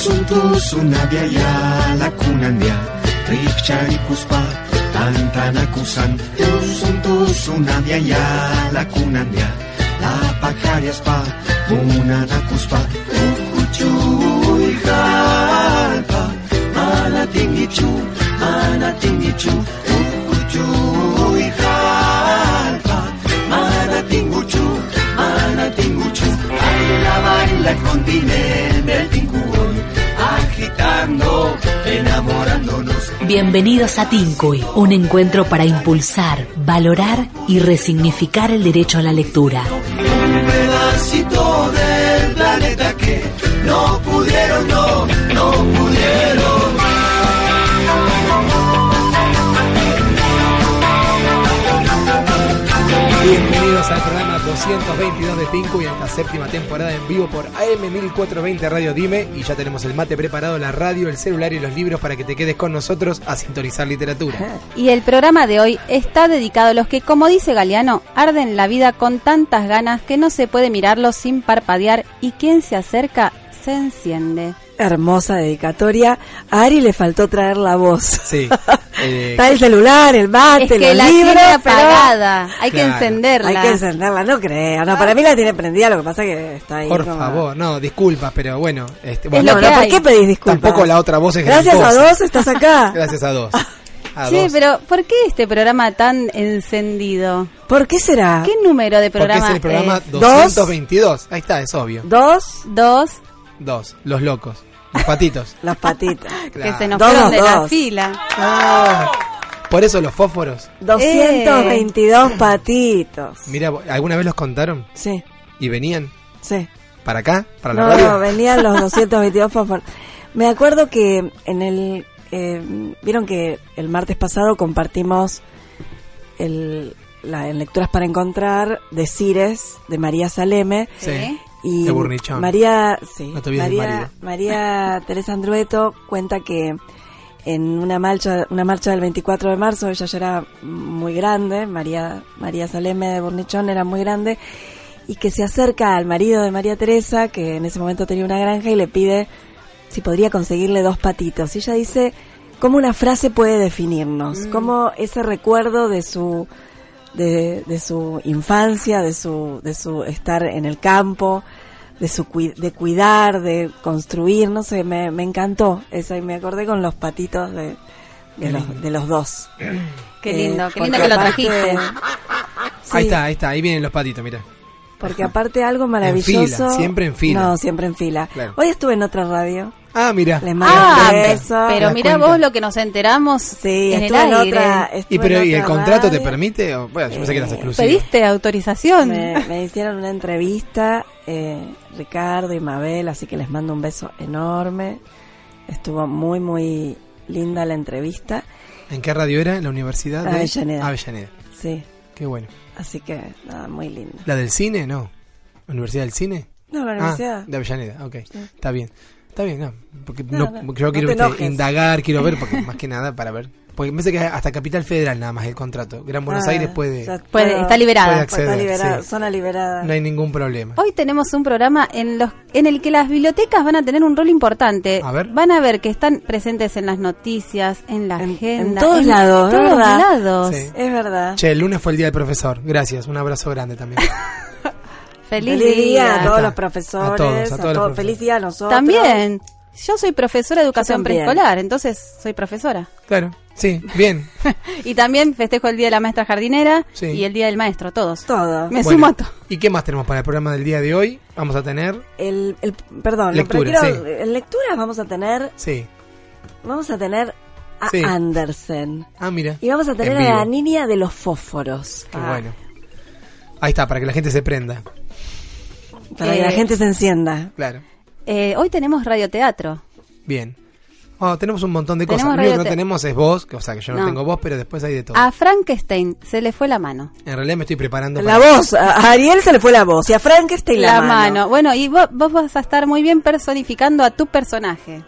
Tusun tusun na biaya lakunannya Rikcari kuspa tantanakusan Tusun tusun na biaya lakunannya Lapakaryas pa munanakuspa Ukucuy kalpa Manating ichu, manating ichu Ukucuy kalpa Manating uchu, manating uchu Baila, baila el continente del Agitando, enamorándonos Bienvenidos a Tincuy, un encuentro para impulsar, valorar y resignificar el derecho a la lectura. un pedacito del planeta que no pudieron, no, no pudieron. Bienvenidos al programa 222 de Tinku y a esta séptima temporada en vivo por AM 1420 Radio Dime y ya tenemos el mate preparado, la radio, el celular y los libros para que te quedes con nosotros a sintonizar literatura. Y el programa de hoy está dedicado a los que, como dice Galeano, arden la vida con tantas ganas que no se puede mirarlos sin parpadear y quien se acerca se enciende. Hermosa dedicatoria. A Ari le faltó traer la voz. Sí. eh, Está el celular, el mate, Es que los la libros, tiene pero apagada, hay que encenderla. Hay que encenderla, no creo. No, para mí la tiene prendida, lo que pasa que está ahí. por como- favor, no, disculpas, pero bueno. Este, Es bueno, lo No, que no, ¿por hay. qué pedís disculpas? tampoco la otra voz es Gracias gran a dos estás acá. Gracias a dos. A Sí, dos. pero ¿por qué este programa tan encendido? ¿Por qué será? ¿Qué número de Porque programa es el programa es? 222. Ahí está, es obvio. Dos, Dos, Dos, los locos, los patitos. las patitas. que se nos Dos, fueron de la fila. Ah, por eso los fósforos. 222 patitos. Mira, ¿alguna vez los contaron? Sí, ¿Y venían sí. para acá? ¿Para la No, radio? no, venían los 222 fósforos. Me acuerdo que en el... eh, Vieron que el martes pasado compartimos el, la, en Lecturas para Encontrar de Cires, de María Saleme. Sí. Y. María, sí, No María, Teresa Andrueto cuenta que en una marcha, una marcha del 24 de marzo, ella ya era muy grande, María, María Saleme de Burnichón era muy grande, y que se acerca al marido de María Teresa, que en ese momento tenía una granja, y le pide si podría conseguirle dos patitos. Y ella dice cómo una frase puede definirnos, cómo ese recuerdo de su de, de su infancia, de su de su estar en el campo, de su de cuidar, de construir, no sé, me, me encantó esa y me acordé con los patitos de de los, de los dos. Qué Eh, lindo, qué porque lindo que lo trajiste. Sí, Ahí está, ahí está, ahí vienen los patitos, mira. Porque aparte algo maravilloso. fila, siempre en fila. No, siempre en fila. Claro. Hoy estuve en otra radio. Ah, mira. Les mando Ah, un beso. pero mira cuenta. vos lo que nos enteramos Sí, en el en, aire. otra. ¿Y, pero, en ¿y el contrato te radio. permite? O- Bueno, yo pensé que eras exclusivo. ¿Pediste autorización? Me, me hicieron una entrevista, eh, Ricardo y Mabel, así que les mando un beso enorme. Estuvo muy, muy linda la entrevista. ¿En qué radio era? ¿En la universidad? de Avellaneda. Avellaneda. Sí, Qué bueno. así que nada, muy linda. ¿La del cine? No. ¿Universidad del cine? No, la Ah, universidad. de Avellaneda, ok. Está bien. Está bien, no. Porque No, no, yo no quiero te viste, enojes. indagar, quiero ver, porque más que nada para ver. Porque me parece que hasta Capital Federal nada más el contrato. Gran Buenos Ah, Aires puede. ya Puede, está liberada. Puede Está acceder, liberada, sí. zona liberada. No hay ningún problema. Hoy tenemos un programa en los en el que las bibliotecas van a tener un rol importante. A ver. Van a ver que están presentes en las noticias, en la En- agenda, en todos lados, todos ¿verdad? lados. Sí. Es verdad. Che, el lunes fue el día del profesor. Gracias. Un abrazo grande también. Feliz, Feliz día día. a todos los profesores, A a todos, a todos, todos los feliz día a nosotros. También. Yo soy profesora de educación preescolar, entonces soy profesora. claro. Sí, bien. y también festejo el Día de la Maestra Jardinera Sí. y el Día del Maestro, todos. Todo. Me Bueno, sumo a todo. ¿Y qué más tenemos para el programa del día de hoy? Vamos a tener. El, el, perdón, Lectura, pero quiero- sí. en lecturas vamos a tener, Sí. vamos a tener a Sí. Andersen. Ah, mira. Y vamos a tener En a la niña de los fósforos. Qué bueno. Ahí está, para que la gente se prenda. Para que Eh, la gente se encienda. Claro. Eh, hoy tenemos radioteatro. Bien. Oh, tenemos un montón de cosas. Lo único que no tenemos es voz, que- o sea que yo no, No. tengo voz, pero después hay de todo. A Frankenstein se le fue la mano. En realidad me estoy preparando La para... voz, a Ariel se le fue la voz y a Frankenstein la, La mano. Bueno, y vos, vos vas a estar muy bien personificando a tu personaje.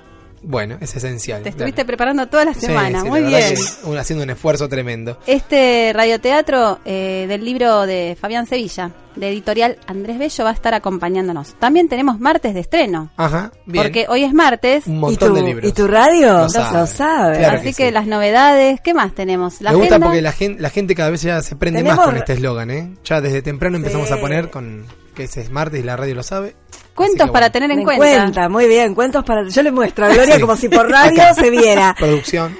Bueno, es esencial. Te claro. estuviste preparando toda la semana. sí, muy la bien. un- haciendo un esfuerzo tremendo. Este radioteatro eh, del libro de Fabián Sevilla, de editorial Andrés Bello, va a estar acompañándonos. También tenemos martes de estreno, Ajá, bien. porque hoy es martes, un ¿Y montón tu, de libros. ¿Y tu radio? Lo Lo sabe. sabe. Claro así que que, sí. las novedades, ¿qué más tenemos? La Me gusta porque la gente, la gente cada vez ya se prende Tenemos- más con este eslogan, ¿eh? Ya desde temprano empezamos Sí. a poner con que ese es martes y la radio lo sabe. Cuentos para bueno. tener en En cuenta. cuenta. muy bien. Cuentos para. Yo le muestro a Gloria Sí. como si por radio Acá. se viera. Producción.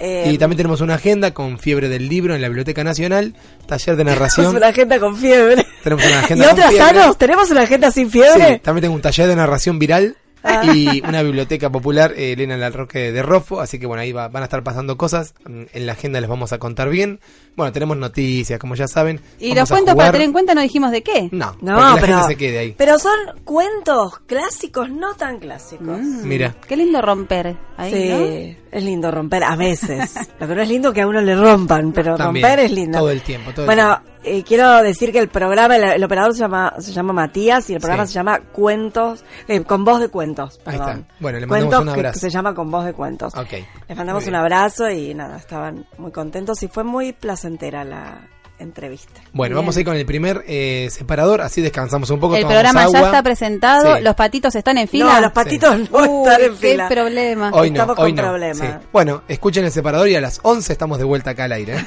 Eh, Y también tenemos una agenda con fiebre del libro en la Biblioteca Nacional, taller de tenemos narración. una agenda con fiebre. Tenemos una ¿Y agenda con otras fiebre. sanos? ¿Tenemos una agenda sin Sí, fiebre? también tengo un taller de narración viral Ah. y una biblioteca popular, eh, Elena Larroque de Rofo, así que bueno, ahí va- van a estar pasando cosas, Mm, en la agenda les vamos a contar bien. Bueno, tenemos noticias, como ya saben. Y Vamos los cuentos para tener en cuenta no dijimos de qué. No, No, la pero, gente se quede ahí. pero son cuentos clásicos, no tan clásicos. Mm, Mira. Qué lindo romper ahí, sí, ¿no? es lindo romper a veces. Lo que no es lindo que a uno le rompan, pero También, romper es lindo. todo el tiempo, todo el bueno, eh, quiero decir que el programa, el, el operador se llama, se llama Matías y el programa Sí. se llama Cuentos, eh, con voz de cuentos. Ahí perdón. está. Bueno, le mandamos Cuentos un abrazo. Que, se llama con voz de cuentos. Ok. Les mandamos un abrazo y nada, estaban muy contentos y fue muy placentera la entrevista. Bueno, Bien. vamos a ir con el primer eh, separador, así descansamos un poco. El programa ya está presentado, Sí. los patitos están en fila. No, los patitos no Uy, están en qué fila. problema. Hoy no, Estamos hoy con no. problemas. Sí. Bueno, escuchen el separador y a las 11 estamos de vuelta acá al aire.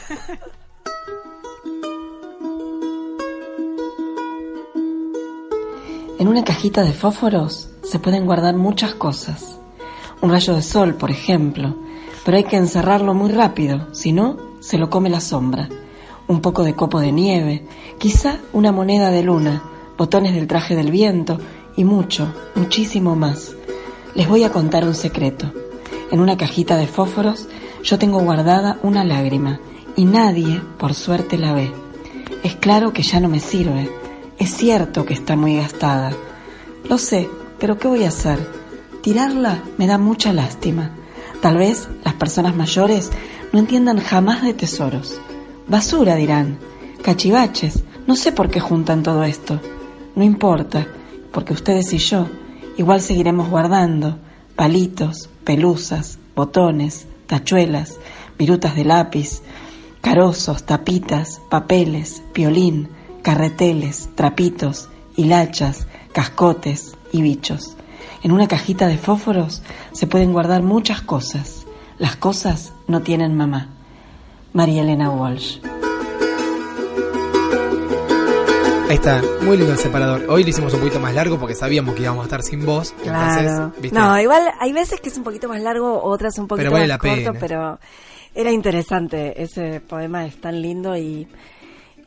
En una cajita de fósforos se pueden guardar muchas cosas. Un rayo de sol, por ejemplo, pero hay que encerrarlo muy rápido, si no, se lo come la sombra. Un poco de copo de nieve, quizá una moneda de luna, botones del traje del viento y mucho, muchísimo más. Les voy a contar un secreto. En una cajita de fósforos yo tengo guardada una lágrima y nadie, por suerte, la ve. Es claro que ya no me sirve. Es cierto que está muy gastada. Lo sé, pero ¿qué voy a hacer? Tirarla me da mucha lástima. Tal vez las personas mayores no entiendan jamás de tesoros. Basura, dirán. Cachivaches. No sé por qué juntan todo esto. No importa, porque ustedes y yo igual seguiremos guardando palitos, pelusas, botones, tachuelas, virutas de lápiz, carozos, tapitas, papeles, violín, carreteles, trapitos, hilachas, cascotes y bichos. En una cajita de fósforos se pueden guardar muchas cosas. Las cosas no tienen mamá. María Elena Walsh. Ahí está, muy lindo el separador. Hoy lo hicimos un poquito más largo porque sabíamos que íbamos a estar sin voz. Claro. Entonces, ¿viste? No, igual hay veces que es un poquito más largo, otras un poquito Pero vale más la corto, pena. pero era interesante. Ese poema es tan lindo y,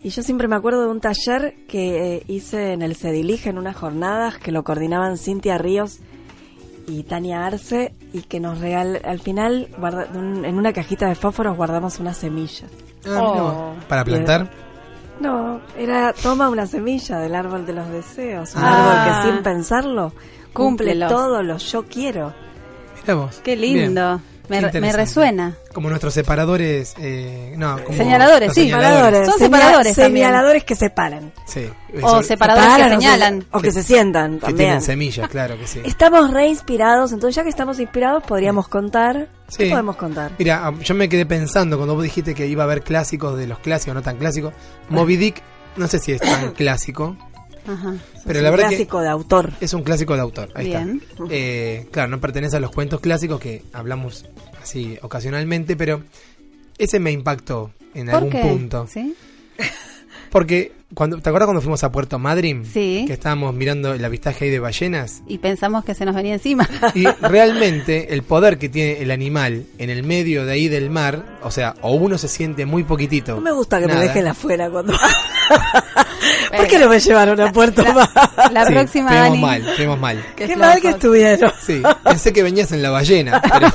y yo siempre me acuerdo de un taller que eh, hice en el Cedilige en unas jornadas que lo coordinaban Cintia Ríos y Tania Arce y que nos regal al final guarda- un- en una cajita de fósforos guardamos una semilla. Ah. Oh. Para plantar. No, era toma una semilla del árbol de los deseos, un Ah. árbol que sin pensarlo cumple Cúmplelos. todo lo yo quiero. Mirá vos. Qué lindo. Me, resuena. Como nuestros separadores. Eh, no, como Señaladores, sí. Separadores. Son separadores también. Señaladores que separan. Sí. O separadores que Separan señalan. O que se sientan que también. tienen semillas, claro que sí. Estamos re inspirados, entonces ya que estamos inspirados podríamos contar. ¿Qué Sí. podemos contar? Mira, ah, yo me quedé pensando cuando vos dijiste que iba a haber clásicos de los clásicos, no tan clásicos. Moby Dick, no sé si es tan clásico, Ajá. pero Es la un verdad clásico de autor. es un clásico de autor. Ahí Bien. está. Eh, claro, no pertenece a los cuentos clásicos que hablamos así ocasionalmente, pero ese me impactó en ¿Por algún qué? punto. ¿Sí? Porque, cuando, ¿te acuerdas cuando fuimos a Puerto Madryn? Sí. Que estábamos mirando el avistaje ahí de ballenas. Y pensamos que se nos venía encima. Y realmente el poder que tiene el animal en el medio de ahí del mar, o sea, o uno se siente muy poquitito. No me gusta que nada. me dejen afuera cuando... ¿Por qué no me llevaron a Puerto Mar? La Sí, próxima, Estuvimos Dani. mal, estuvimos mal. Qué es mal la que estuvieron. Sí, pensé que venías en la ballena, pero...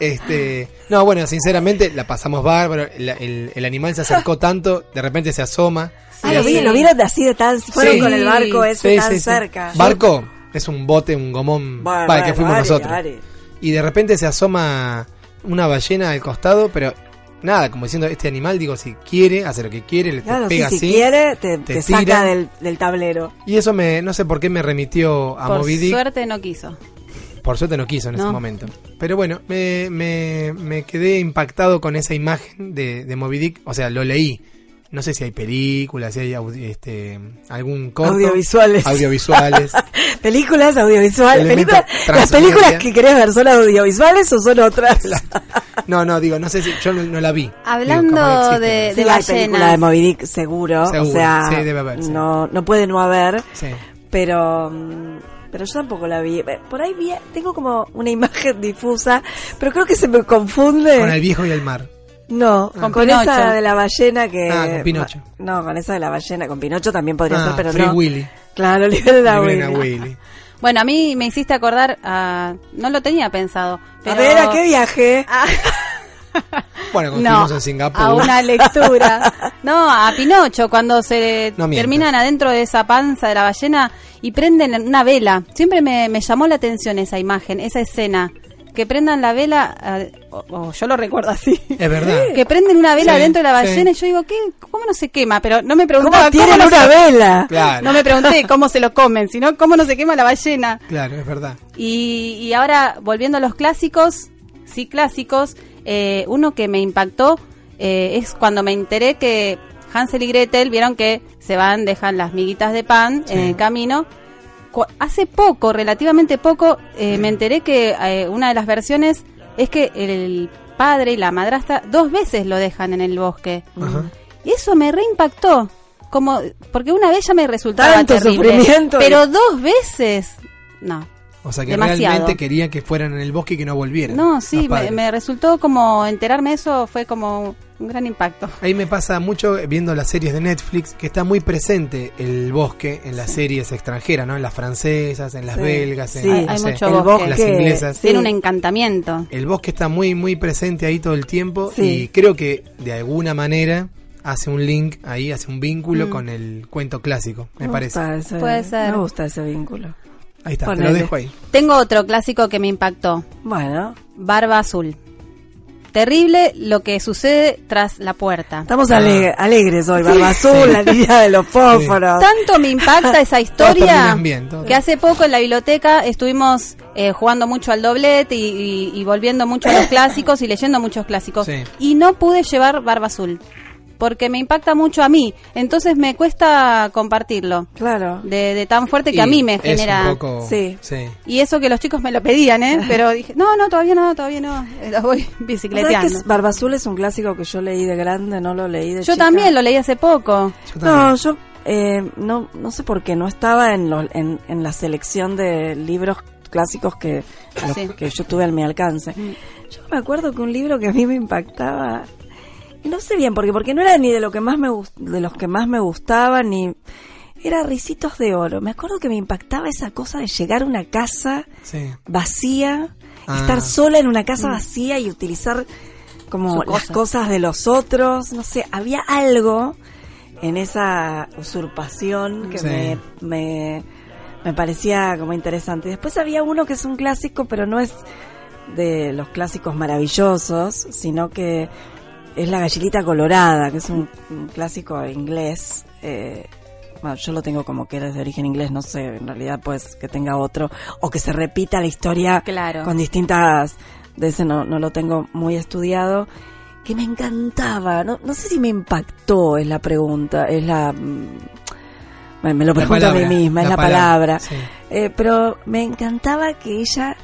Este, no, bueno, sinceramente la pasamos bárbaro. El, el- el animal se acercó tanto, de repente se asoma. Ah, y lo, hace- vi, lo vieron de así de tan... Fueron Sí. con el barco ese Sí, tan sí, sí. cerca. Barco, es un bote, un gomón Bueno, va, que bueno, fuimos nosotros. Y de repente se asoma una ballena al costado, pero nada, como diciendo, este animal, digo, si quiere, hace lo que quiere, le te Claro, sí, pega si así. quiere, te, te te saca tira. del, del tablero. Y eso me, no sé por qué me remitió a Por Moby Dick. suerte no quiso. Por suerte no quiso en ese momento. Pero bueno, me, me, me quedé impactado con esa imagen de, de Moby Dick. O sea, lo leí. No sé si hay películas, si hay audi- este, algún corto. Audiovisuales. Audiovisuales. Películas audiovisuales. ¿Las películas que querés ver son audiovisuales o son otras? no, no, digo, no sé si yo no, no la vi. Hablando Digo, de- Sí, hay película de Moby Dick, seguro. Seguro, o sea, sí, debe haber, sí. no, no puede no haber, Sí. pero... Pero yo tampoco la vi. Eh, Por ahí vi, tengo como una imagen difusa, pero creo que se me confunde. Con el viejo y el mar. No, Con con, esa de la ballena que... Ah, con Pinocho. No, con esa de la ballena, con Pinocho también podría Ah, ser, pero Free no. Willy. Claro, liberen a a Willy. Willy. Bueno, a mí me hiciste acordar, a, no lo tenía pensado. Pero... A ver, ¿a qué viaje? Bueno, cuando no, en Singapur. a una lectura. No, a Pinocho, cuando se No terminan adentro de esa panza de la ballena y prenden una vela. Siempre me, me llamó la atención esa imagen, esa escena. Que prendan la vela, eh, o, o yo lo recuerdo así. Es verdad. Que prenden una vela Sí, dentro de la ballena sí. y yo digo, ¿qué? ¿cómo no se quema? Pero no me ¿Cómo preguntaba tienen no una se- vela? Claro. No me pregunté cómo se lo comen, sino cómo no se quema la ballena. Claro, es verdad. Y, y ahora, volviendo a los clásicos, sí clásicos, eh, uno que me impactó eh, es cuando me enteré que Hansel y Gretel vieron que se van, dejan las miguitas de pan Sí. en el camino. Hace poco, relativamente poco, eh, me enteré que eh, una de las versiones es que el padre y la madrastra dos veces lo dejan en el bosque. Ajá. Y eso me reimpactó. Como, porque una vez ya me resultaba Tanto terrible. sufrimiento Pero dos veces, no. O sea que Demasiado. realmente quería que fueran en el bosque y que no volvieran. No, sí, me, me resultó como enterarme de eso fue como un gran impacto. Ahí me pasa mucho viendo las series de Netflix que está muy presente el bosque en las series extranjeras, ¿no? En las francesas, en las Sí, belgas, en sí. no Hay- hay sé, mucho el bosque. bosque. las inglesas. Sí. Tiene un encantamiento. El bosque está muy, muy presente ahí todo el tiempo Sí. y creo que de alguna manera hace un link ahí, hace un vínculo Mm. con el cuento clásico, me, parece. gusta ese- Puede ser. Me gusta ese vínculo. Ahí está, te lo dejo ahí. Tengo otro clásico que me impactó, Bueno, Barba Azul. Terrible lo que sucede tras la puerta. estamos Ah. ale- alegres hoy. Barba Azul, Sí. la niña de los fósforos. Tanto me impacta esa historia bien, que hace poco en la biblioteca estuvimos eh, jugando mucho al doblete y, y- y volviendo mucho a los clásicos y leyendo muchos clásicos. Sí. Y no pude llevar Barba Azul porque me impacta mucho a mí. Entonces me cuesta compartirlo. Claro. De, de tan fuerte que Y a mí me es genera... un poco, Sí. sí. Y eso que los chicos me lo pedían, ¿eh? Pero dije, no, no, todavía no, todavía no. Los voy ¿Sabes que bicicleteando. es- Barba Azul es un clásico que yo leí de grande, no lo leí de Yo chica? también lo leí hace poco. Yo No, yo eh, no, no sé por qué, no estaba en, lo- en, en la selección de libros clásicos que, los Sí. que yo tuve a mi alcance. Yo me acuerdo que un libro que a mí me impactaba, y no sé bien por qué, porque no era ni de lo que más me de los que más me gustaban, ni era Ricitos de Oro. Me acuerdo que me impactaba esa cosa de llegar a una casa Sí. vacía, Ah. estar sola en una casa vacía y utilizar como las cosa. cosas de los otros, no sé, había algo en esa usurpación que Sí. me, me, me parecía como interesante. Después había uno que es un clásico, pero no es de los clásicos maravillosos, sino que es La Gallinita Colorada, que es un, un clásico inglés. Eh, bueno, yo lo tengo como que es de origen inglés, no sé, en realidad pues que tenga otro, o que se repita la historia Claro. con distintas, de ese no, no lo tengo muy estudiado, que me encantaba, no, no sé si me impactó, es la pregunta, es la... mm, Me, lo pregunto a mí misma, es la la palabra, palabra. sí. Eh, pero me encantaba que ella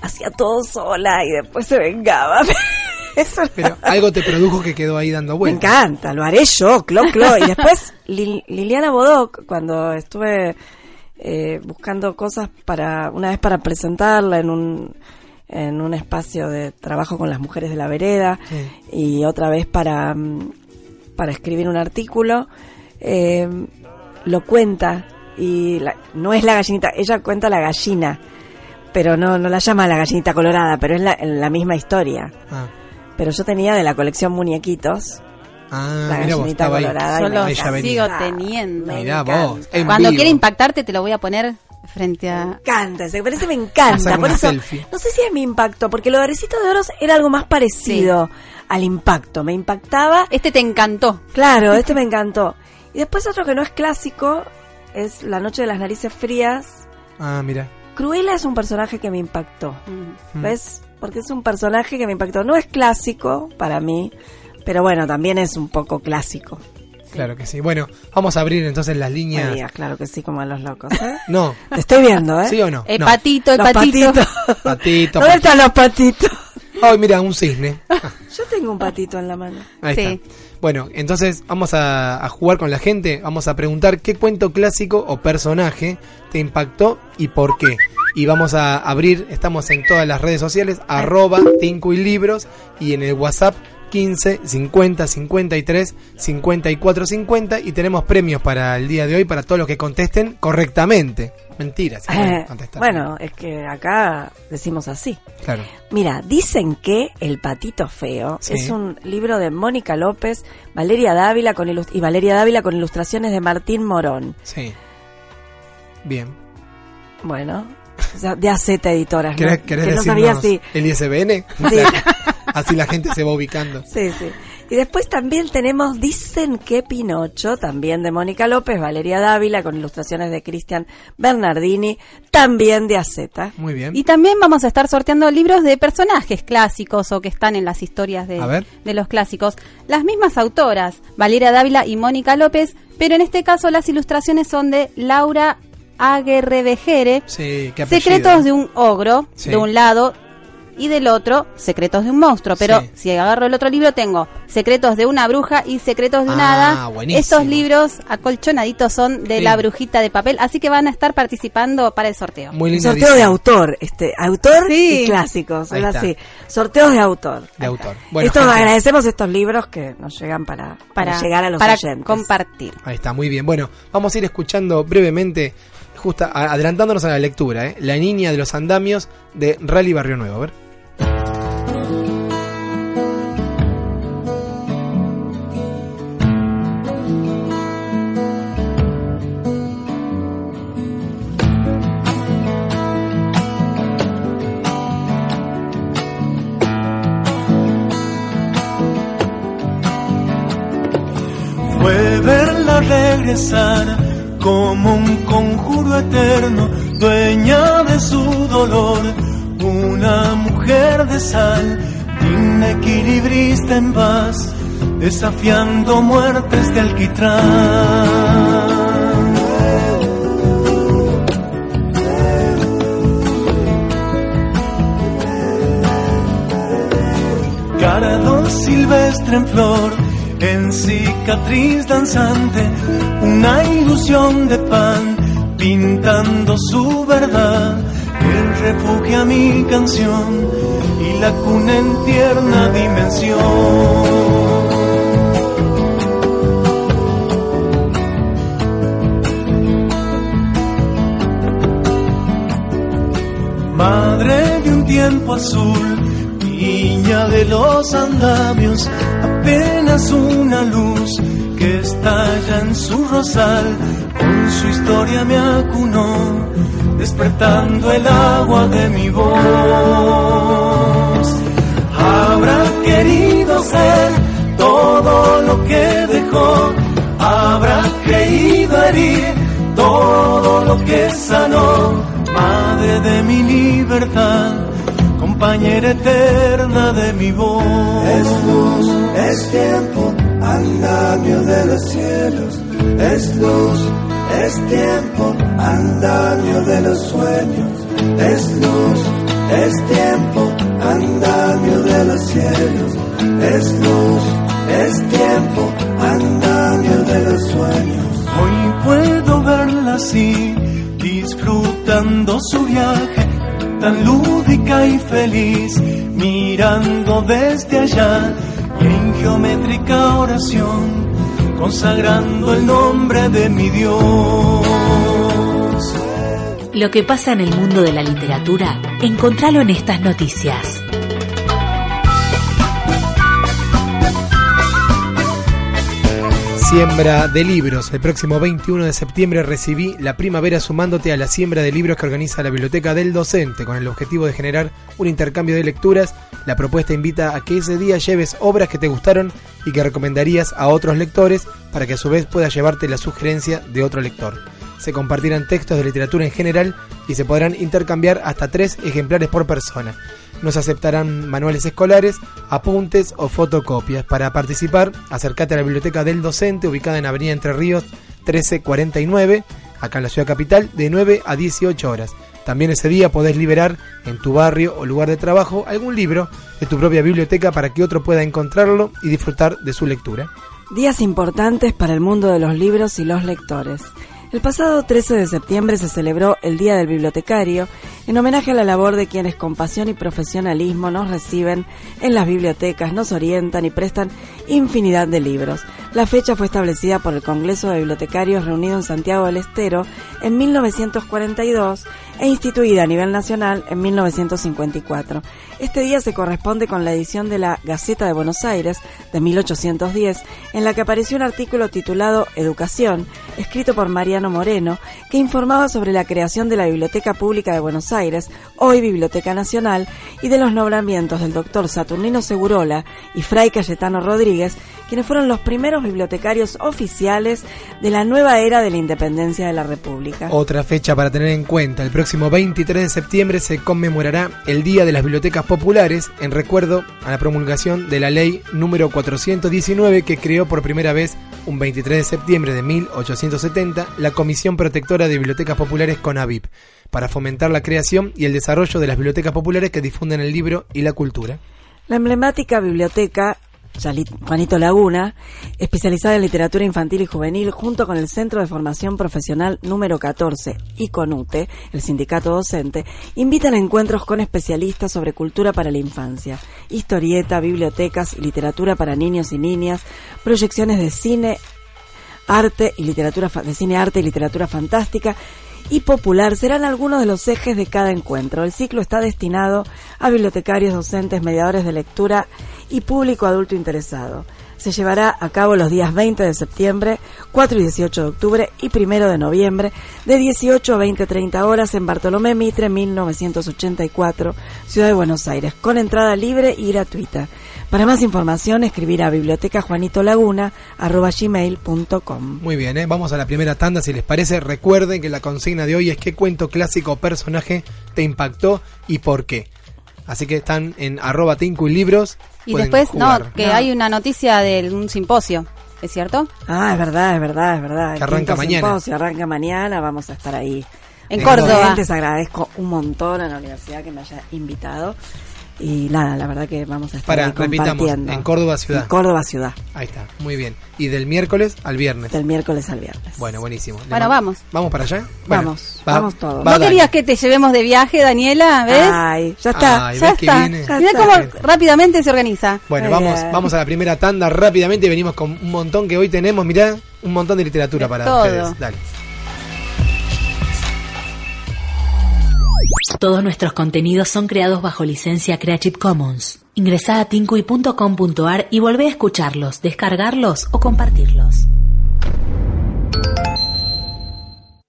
hacía todo sola y después se vengaba. Eso Pero algo te produjo que quedó ahí dando me vueltas. encanta, lo haré yo, clo, clo. Y después Lil- Liliana Bodoc, cuando estuve eh, buscando cosas para, una vez para presentarla en un, en un espacio de trabajo con las mujeres de la vereda Sí. y otra vez para, mm, para escribir un artículo, eh, lo cuenta y la- no es la gallinita, ella cuenta la gallina, pero no, no la llama la gallinita colorada, pero es la, la misma historia. Ah, Pero yo tenía de la colección muñequitos Ah, La mira vos, estaba colorada. Yo Ella venía. sigo teniendo. Encanta. vos, en Cuando vivo. quiera impactarte te lo voy a poner frente a... Me encanta, ese, pero ese me encanta. Por eso, selfie. no sé si es mi impacto, porque lo de Recito de Oros era algo más parecido al impacto. Me impactaba. Este te encantó. Claro, este me encantó. Y después otro que no es clásico es La Noche de las Narices Frías. Ah, mira. Cruella es un personaje que me impactó. Mm. Mm. ¿Ves? Porque es un personaje que me impactó. No es clásico para mí, pero bueno, también es un poco clásico. Claro que sí. Bueno, vamos a abrir entonces las Me líneas. claro que sí, como a los locos. ¿eh? No, Te estoy viendo, ¿eh? ¿sí o no? El no. patito, el Los patito. patitos. Patito, ¿Dónde están los patitos? Ay, mira, un cisne. Yo tengo un patito en la mano. Ahí Sí. está. Bueno, entonces vamos a, jugar con la gente. Vamos a preguntar qué cuento clásico o personaje te impactó y por qué. Y vamos a abrir, estamos en todas las redes sociales, arroba Tinco y Libros y en el WhatsApp 15 50 53 54 50 y tenemos premios para el día de hoy para todos los que contesten correctamente. Mentira, si Eh, bueno, es que acá decimos así. claro. Mira, dicen que El Patito Feo Sí. es un libro de Mónica López, Valeria Dávila con y Valeria Dávila con ilustraciones de Martín Morón. Sí. Bien. Bueno, de AZ Editoras, ¿no? ¿Querés, querés que no sabía si... el ISBN? Sí. Así la gente se va ubicando. Sí, sí. Y después también tenemos Dicen que Pinocho, también de Mónica López, Valeria Dávila, con ilustraciones de Cristian Bernardini, también de AZ. Muy bien. Y también vamos a estar sorteando libros de personajes clásicos o que están en las historias de, de los clásicos. Las mismas autoras, Valeria Dávila y Mónica López, pero en este caso las ilustraciones son de Laura Aguerrevejere. Sí, qué apellido. Secretos de un ogro, Sí. de un lado, y del otro, Secretos de un monstruo. Pero Sí. si agarro el otro libro, tengo Secretos de una bruja y Secretos de un Ah, hada. buenísimo. Estos libros acolchonaditos son de Sí. la brujita de papel, así que van a estar participando para el sorteo. Muy lindo. Sorteo de autor, este, autor Sí. y clásicos, está. así. Sorteos de autor. De autor. Bueno, Esto gente, agradecemos estos libros que nos llegan para, para, Para, llegar a los para oyentes. compartir. Ahí está, muy bien. Bueno, vamos a ir escuchando brevemente, justa, a- adelantándonos a la lectura, ¿eh? La niña de los andamios de Rally Barrio Nuevo. A ver. Como un conjuro eterno, dueña de su dolor, una mujer de sal, digna equilibrista en paz, desafiando muertes de alquitrán. Carado silvestre en flor, en cicatriz danzante, una ilusión de pan, pintando su verdad, el refugio a mi canción y la cuna en tierna dimensión. Madre de un tiempo azul, niña de los andamios, apenas una luz que estalla en su rosal, con su historia me acunó, despertando el agua de mi voz. Habrá querido ser todo lo que dejó, habrá creído herir todo lo que sanó, madre de mi libertad, compañera eterna de mi voz. Es luz, es tiempo, andamio de los cielos. Es luz, es tiempo, andamio de los sueños. Es luz, es tiempo, andamio de los cielos. Es luz, es tiempo, andamio de los sueños. Hoy puedo verla así, disfrutando su viaje, tan lúdica y feliz, mirando desde allá y en geométrica oración, consagrando el nombre de mi Dios. Lo que pasa en el mundo de la literatura, encontralo en estas noticias. Siembra de libros. El próximo 21 de septiembre recibí la primavera sumándote a la siembra de libros que organiza la Biblioteca del Docente con el objetivo de generar un intercambio de lecturas. La propuesta invita a que ese día lleves obras que te gustaron y que recomendarías a otros lectores para que a su vez puedas llevarte la sugerencia de otro lector. Se compartirán textos de literatura en general y se podrán intercambiar hasta tres ejemplares por persona. No se aceptarán manuales escolares, apuntes o fotocopias. Para participar, acércate a la biblioteca del docente ubicada en Avenida Entre Ríos 1349, acá en la ciudad capital, de 9 a 18 horas. También ese día podés liberar en tu barrio o lugar de trabajo algún libro de tu propia biblioteca para que otro pueda encontrarlo y disfrutar de su lectura. Días importantes para el mundo de los libros y los lectores. El pasado 13 de septiembre se celebró el Día del Bibliotecario en homenaje a la labor de quienes con pasión y profesionalismo nos reciben en las bibliotecas, nos orientan y prestan infinidad de libros. La fecha fue establecida por el Congreso de Bibliotecarios reunido en Santiago del Estero en 1942 e instituida a nivel nacional en 1954. Este día se corresponde con la edición de la Gaceta de Buenos Aires de 1810, en la que apareció un artículo titulado Educación, escrito por Mariano Moreno, que informaba sobre la creación de la Biblioteca Pública de Buenos Aires, hoy Biblioteca Nacional, y de los nombramientos del doctor Saturnino Segurola y Fray Cayetano Rodríguez, quienes fueron los primeros bibliotecarios oficiales de la nueva era de la independencia de la República. Otra fecha para tener en cuenta, el próximo 23 de septiembre se conmemorará el Día de las Bibliotecas Populares en recuerdo a la promulgación de la ley número 419 que creó por primera vez un 23 de septiembre de 1870 la Comisión Protectora de Bibliotecas Populares CONAVIP para fomentar la creación y el desarrollo de las bibliotecas populares que difunden el libro y la cultura. La emblemática biblioteca Juanito Laguna, especializada en literatura infantil y juvenil, junto con el Centro de Formación Profesional número 14 y con UTE, el sindicato docente, invitan a encuentros con especialistas sobre cultura para la infancia, historieta, bibliotecas literatura para niños y niñas, proyecciones de cine, arte y literatura de cine, arte y literatura fantástica y popular serán algunos de los ejes de cada encuentro. El ciclo está destinado a bibliotecarios, docentes, mediadores de lectura y público adulto interesado. Se llevará a cabo los días 20 de septiembre, 4 y 18 de octubre y 1 de noviembre, de 18 a 20-30 horas en Bartolomé Mitre 1984, Ciudad de Buenos Aires, con entrada libre y gratuita. Para más información, escribir a bibliotecajuanitolaguna.gmail.com Muy bien, ¿eh? vamos a la primera tanda, si les parece. Recuerden que la consigna de hoy es qué cuento clásico o personaje te impactó y por qué. Así que están en arroba Tinku y libros. Y después, no, que hay una noticia de un simposio. ¿Es cierto? Ah, es verdad, es verdad, es verdad. Que arranca mañana. Simposio, arranca mañana, vamos a estar ahí. En Córdoba. Les agradezco un montón a la universidad que me haya invitado. Y nada, la verdad que vamos a estar Para, ahí repitamos, compartiendo. en Córdoba ciudad. En Córdoba ciudad. Ahí está, muy bien. Y del miércoles al viernes. Del miércoles al viernes. Bueno, buenísimo. Le Bueno, vamos. ¿Vamos para allá? Bueno, Vamos, va- vamos todos. va ¿No Dani. querías que te llevemos de viaje, Daniela? ¿Ves? Ay, ya está. Ay, ya ¿ves que está. viene? Ya Mira está. cómo rápidamente se organiza. Bueno, Muy vamos, bien. vamos a la primera tanda rápidamente y venimos con un montón que hoy tenemos, mirá, un montón de literatura De para todo. ustedes. Dale. Todos nuestros contenidos son creados bajo licencia Creative Commons. Ingresá a tincui.com.ar y volvé a escucharlos, descargarlos o compartirlos.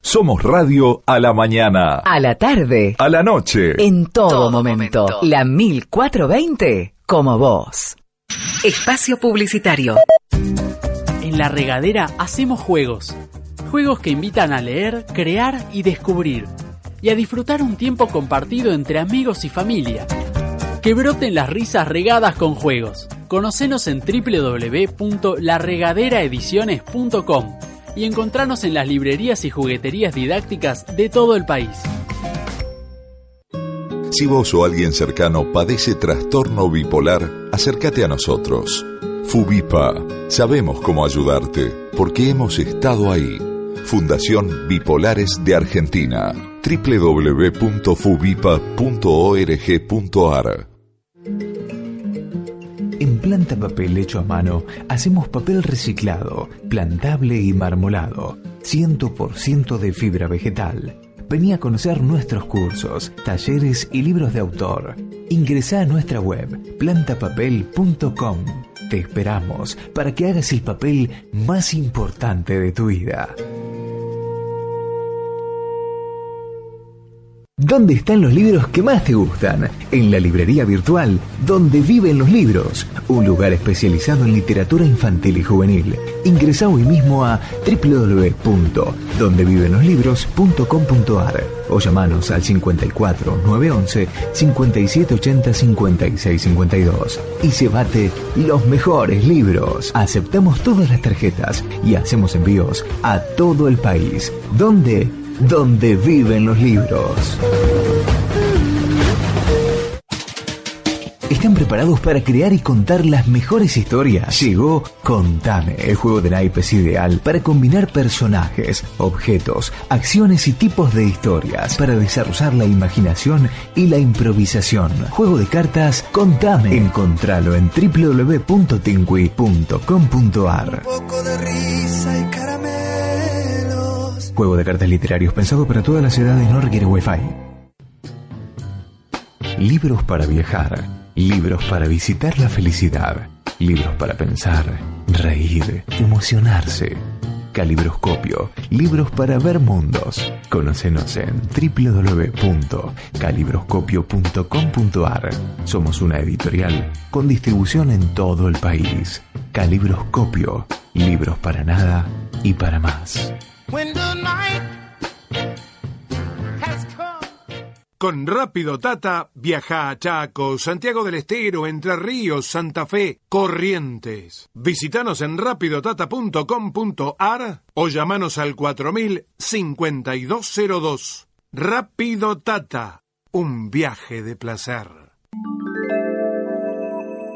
Somos radio a la mañana, A la tarde, a la noche. en todo, momento. La 1420, como vos. Espacio publicitario. En la regadera hacemos juegos. Juegos que invitan a leer, crear y descubrir. Y a disfrutar un tiempo compartido entre amigos y familia. Que broten las risas regadas con juegos. Conocenos en www.larregaderaediciones.com y encontranos en las librerías y jugueterías didácticas de todo el país. Si vos o alguien cercano padece trastorno bipolar, acércate a nosotros. Fubipa, sabemos cómo ayudarte, porque hemos estado ahí. Fundación Bipolares de Argentina. www.fubipa.org.ar En Planta Papel hecho a mano hacemos papel reciclado, plantable y marmolado, 100% de fibra vegetal. Vení a conocer nuestros cursos, talleres y libros de autor. Ingresá a nuestra web plantapapel.com. Te esperamos para que hagas el papel más importante de tu vida. ¿Dónde están los libros que más te gustan? En la librería virtual, donde viven los libros, un lugar especializado en literatura infantil y juvenil. Ingresa hoy mismo a www.dondevivenloslibros.com.ar o llamanos al 54 911 5780 56 52 y llévate los mejores libros. Aceptamos todas las tarjetas y hacemos envíos a todo el país. ¿Dónde? Donde viven los libros. ¿Están preparados para crear y contar las mejores historias? Llegó Contame, el juego de naipes ideal para combinar personajes, objetos, acciones y tipos de historias para desarrollar la imaginación y la improvisación. Juego de cartas Contame. Encontralo en www.tingui.com.ar. poco de risa. Juego de cartas literarios pensado para todas las edades, no requiere wifi. Libros para viajar, libros para visitar la felicidad, libros para pensar, reír, emocionarse. Calibroscopio, libros para ver mundos. Conócenos en www.calibroscopio.com.ar. Somos una editorial con distribución en todo el país. Calibroscopio, libros para nada y para más. Con Rápido Tata, viaja a Chaco, Santiago del Estero, Entre Ríos, Santa Fe, Corrientes. Visítanos en rapidotata.com.ar o llamanos al 4000 5202. Rápido Tata, un viaje de placer.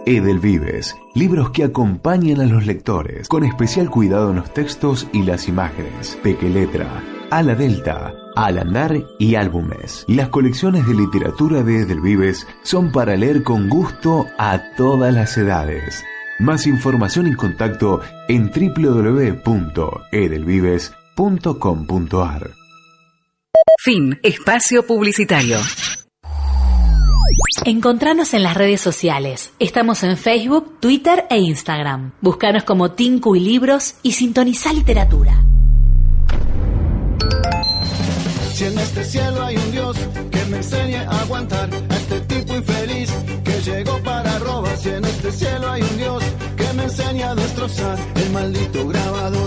Edelvives, libros que acompañan a los lectores, con especial cuidado en los textos y las imágenes. Peque Letra, Ala Delta, Al Andar y álbumes. Las colecciones de literatura de Edelvives son para leer con gusto a todas las edades. Más información y contacto en www.edelvives.com.ar. Fin. Espacio publicitario. Encontranos en las redes sociales. Estamos en Facebook, Twitter e Instagram. Búscanos como Tinku y Libros y sintoniza literatura. Si en este cielo hay un Dios que me enseñe a aguantar a este tipo infeliz que llegó para robar. Si en este cielo hay un Dios que me enseñe a destrozar el maldito grabador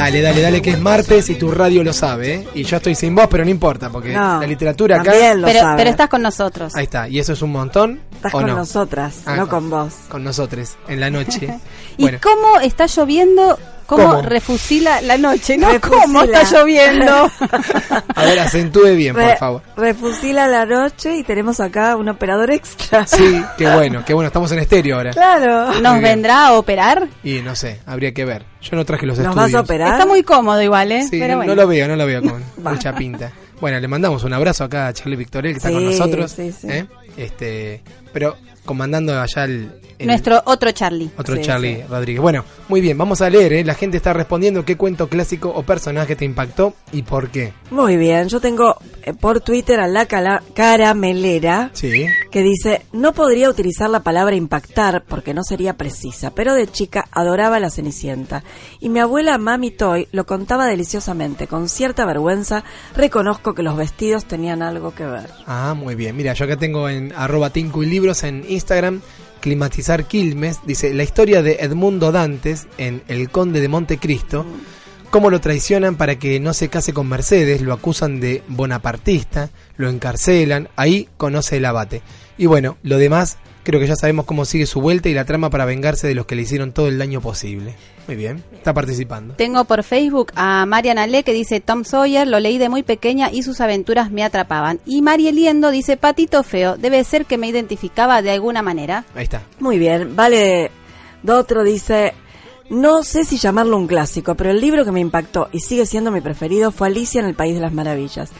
Dale, dale, dale, que es martes y tu radio lo sabe, ¿eh? Y yo estoy sin voz, pero no importa, porque No, la literatura acá. también lo Pero, sabe. pero estás con nosotros. Ahí está, y eso es un montón. Estás ¿o con no? nosotras, Ah, no con vos. Con nosotros, en la noche. ¿Y bueno, cómo está lloviendo? ¿Cómo, ¿Cómo? refusila la noche? ¿No? Refusila. ¿Cómo está lloviendo? a ver, acentúe bien, por favor. Refusila la noche y tenemos acá un operador extra. Sí, qué bueno, qué bueno, estamos en estéreo ahora. Claro. ¿Nos vendrá a operar? Y no sé, habría que ver. Yo no traje los ¿Nos estudios. vas a operar? Está muy cómodo igual, ¿eh? Sí, Pero no, bueno. no lo veo, no lo veo con mucha pinta. Bueno, le mandamos un abrazo acá a Charlie Victorel que está con nosotros. sí, sí. ¿eh? Este, pero comandando allá el, el- Nuestro otro Charlie. otro Sí, Charlie sí. Rodríguez. Bueno, muy bien, vamos a leer, ¿eh? La gente está respondiendo qué cuento clásico o personaje te impactó y por qué. Muy bien, yo tengo eh, por Twitter a la cala- caramelera Sí. que dice, no podría utilizar la palabra impactar porque no sería precisa, pero de chica adoraba a la Cenicienta. Y mi abuela Mami Toy lo contaba deliciosamente, con cierta vergüenza reconozco que los vestidos tenían algo que ver. Ah, muy bien. Mira, yo acá tengo en arroba Tinku y Libros en Instagram, Climatizar Quilmes, dice, la historia de Edmundo Dantes en El Conde de Montecristo, cómo lo traicionan para que no se case con Mercedes, lo acusan de bonapartista, lo encarcelan, ahí conoce el abate. Y bueno, lo demás, creo que ya sabemos cómo sigue su vuelta y la trama para vengarse de los que le hicieron todo el daño posible. Muy bien, está participando. Tengo por Facebook a Mariana Le que dice Tom Sawyer, lo leí de muy pequeña y sus aventuras me atrapaban. Y Marieliendo dice Patito Feo, debe ser que me identificaba de alguna manera. Ahí está. Muy bien, vale. Dotro dice, no sé si llamarlo un clásico, pero el libro que me impactó y sigue siendo mi preferido fue Alicia en el País de las Maravillas.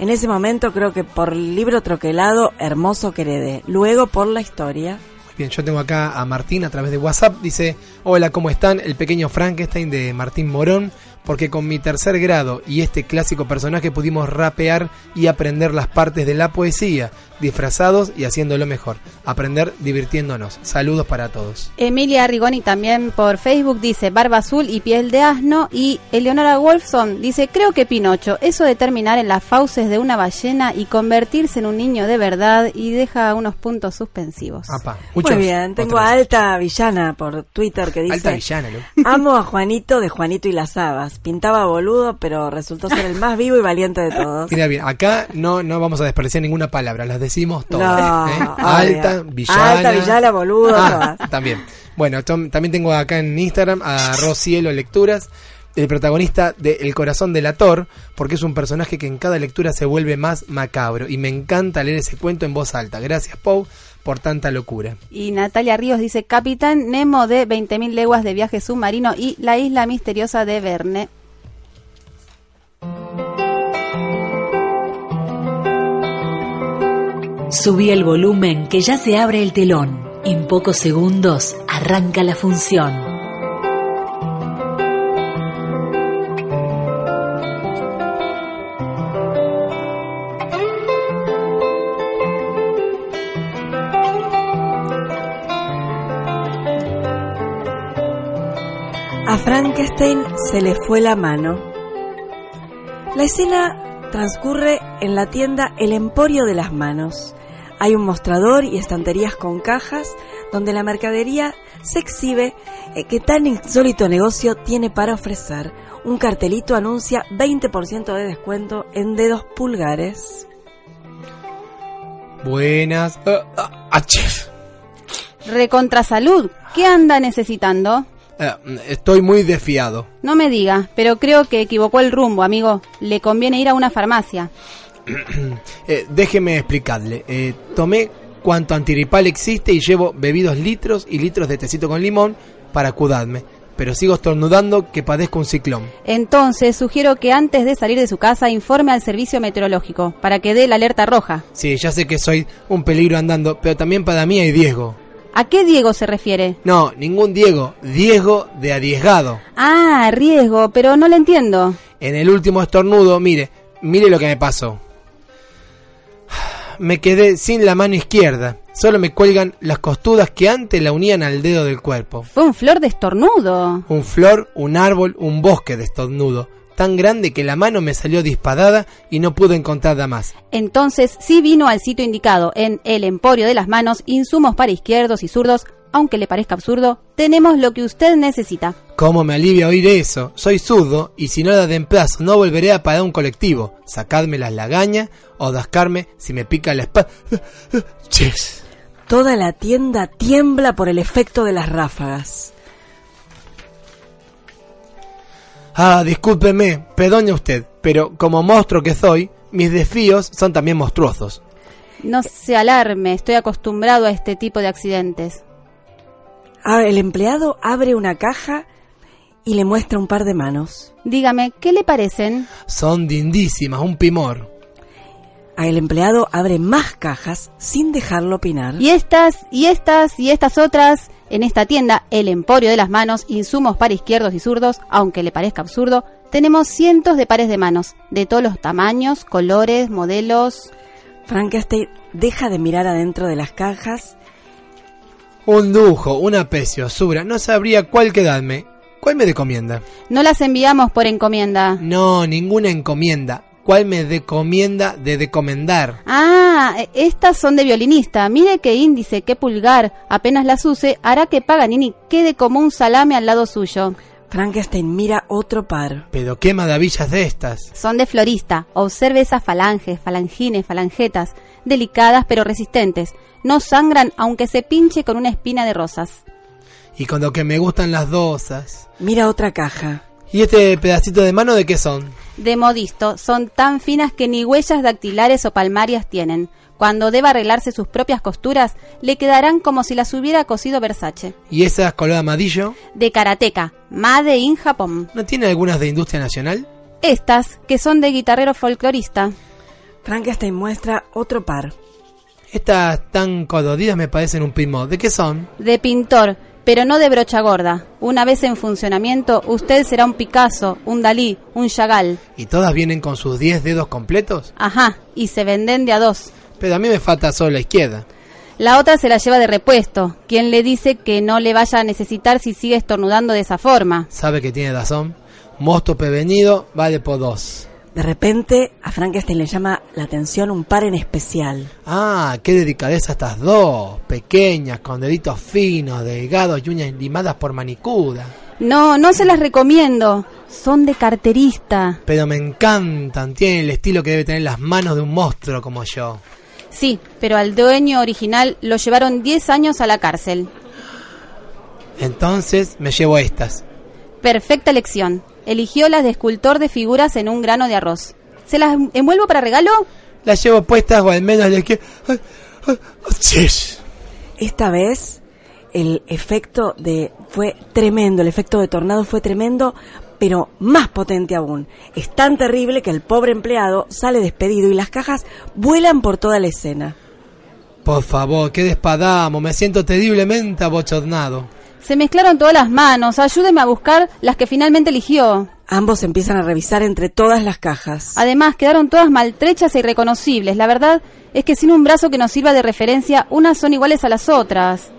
En ese momento creo que por el libro troquelado, hermoso que. Luego por la historia. Bien, yo tengo acá a Martín a través de WhatsApp. Dice, hola, ¿cómo están? El pequeño Frankenstein de Martín Morón. porque con mi tercer grado y este clásico personaje pudimos rapear y aprender las partes de la poesía, disfrazados y haciéndolo mejor. Aprender divirtiéndonos. Saludos para todos. Emilia Rigoni también por Facebook dice barba azul y piel de asno. Y Eleonora Wolfson dice, creo que Pinocho, eso de terminar en las fauces de una ballena y convertirse en un niño de verdad y deja unos puntos suspensivos. Apa, Muy bien, tengo otros. a Alta Villana por Twitter que dice... Alta villana, ¿no? Amo a Juanito de Juanito y las Habas. Pintaba boludo, pero resultó ser el más vivo y valiente de todos. Mira bien, acá no, no vamos a despreciar ninguna palabra, las decimos todas. No, ¿eh? Alta, villana. Alta, villana, boludo, Ah, todas. también. Bueno, también tengo acá en Instagram a Rocielo Lecturas, el protagonista de El corazón del ator, porque es un personaje que en cada lectura se vuelve más macabro y me encanta leer ese cuento en voz alta. Gracias, Pau, por tanta locura. Y Natalia Ríos dice, Capitán Nemo de 20.000 leguas de viaje submarino y la isla misteriosa de Verne. Subí el volumen que ya se abre el telón. En pocos segundos arranca la función. A Frankenstein se le fue la mano. La escena transcurre en la tienda El Emporio de las Manos. Hay un mostrador y estanterías con cajas donde la mercadería se exhibe eh, que tan insólito negocio tiene para ofrecer. Un cartelito anuncia 20% de descuento en dedos pulgares. Buenas. Ah, ah, achis. Recontrasalud, ¿qué anda necesitando? Ah, estoy muy desfiado. No me diga, pero creo que equivocó el rumbo, amigo. Le conviene ir a una farmacia. Eh, déjeme explicarle. Eh, tomé cuanto antiripal existe y llevo bebidos litros y litros de tecito con limón para cuidarme. Pero sigo estornudando que padezco un ciclón. Entonces, sugiero que antes de salir de su casa informe al servicio meteorológico para que dé la alerta roja. Sí, ya sé que soy un peligro andando, pero también para mí hay Diego. ¿A qué Diego se refiere? No, ningún Diego, Diego de arriesgado. Ah, riesgo, pero no le entiendo. En el último estornudo, mire, mire lo que me pasó. Me quedé sin la mano izquierda. Solo me cuelgan las costudas que antes la unían al dedo del cuerpo. Fue un flor de estornudo. Un flor, un árbol, un bosque de estornudo. Tan grande que la mano me salió disparada y no pude encontrarla más. Entonces, sí vino al sitio indicado en el Emporio de las Manos, insumos para izquierdos y zurdos. Aunque le parezca absurdo, tenemos lo que usted necesita. ¿Cómo me alivia oír eso? Soy zurdo y si no la den plazo no volveré a pagar un colectivo. Sacadme las lagañas o dascarme si me pica la espalda. Ches. Toda la tienda tiembla por el efecto de las ráfagas. Ah, discúlpeme, perdone usted, pero como monstruo que soy, mis desfíos son también monstruosos. No se alarme, estoy acostumbrado a este tipo de accidentes. Ah, el empleado abre una caja y le muestra un par de manos. Dígame, ¿qué le parecen? Son lindísimas, un primor. Ah, El empleado abre más cajas sin dejarlo opinar. Y estas, y estas, y estas otras, en esta tienda, el Emporio de las Manos, insumos para izquierdos y zurdos, aunque le parezca absurdo, tenemos cientos de pares de manos, de todos los tamaños, colores, modelos. Frankenstein deja de mirar adentro de las cajas. Un lujo, una preciosura. No sabría cuál quedarme. ¿Cuál me recomienda? No las enviamos por encomienda. No, ninguna encomienda. ¿Cuál me recomienda de recomendar? Ah, e- estas son de violinista. Mire qué índice, qué pulgar. Apenas las use, hará que Paganini quede como un salame al lado suyo. Frankenstein mira otro par. Pero qué maravillas de estas. Son de florista. Observe esas falanges, falangines, falangetas. Delicadas pero resistentes. No sangran aunque se pinche con una espina de rosas. Y con lo que me gustan las dosas. Mira otra caja. ¿Y este pedacito de mano de qué son? De modisto, son tan finas que ni huellas dactilares o palmarias tienen. Cuando deba arreglarse sus propias costuras, le quedarán como si las hubiera cosido Versace. ¿Y esas color amarillo? De karateca, Made in Japón. ¿No tiene algunas de industria nacional? Estas, que son de guitarrero folclorista. Frankenstein muestra otro par. Estas tan coloridas me parecen un primo. ¿De qué son? De pintor, pero no de brocha gorda. Una vez en funcionamiento, usted será un Picasso, un Dalí, un Chagall. ¿Y todas vienen con sus 10 dedos completos? Ajá, y se venden de a dos. Pero a mí me falta solo la izquierda. La otra se la lleva de repuesto. ¿Quién le dice que no le vaya a necesitar si sigue estornudando de esa forma? ¿Sabe que tiene razón? Mosto prevenido vale por dos. De repente, a Frankenstein le llama la atención un par en especial. Ah, qué delicadeza estas dos. Pequeñas, con deditos finos, delgados y uñas limadas por manicuda. No, no se las recomiendo. Son de carterista. Pero me encantan. Tienen el estilo que debe tener las manos de un monstruo como yo. Sí, pero al dueño original lo llevaron 10 años a la cárcel. Entonces me llevo estas. Perfecta elección. Eligió las de escultor de figuras en un grano de arroz. ¿Se las envuelvo para regalo? Las llevo puestas o al menos le que... Esta vez el efecto de fue tremendo, el efecto de tornado fue tremendo, pero más potente aún. Es tan terrible que el pobre empleado sale despedido y las cajas vuelan por toda la escena. Por favor, qué despadamo, me siento terriblemente abochornado. Se mezclaron todas las manos, ayúdeme a buscar las que finalmente eligió. Ambos empiezan a revisar entre todas las cajas. Además, quedaron todas maltrechas e irreconocibles. La verdad es que sin un brazo que nos sirva de referencia, unas son iguales a las otras.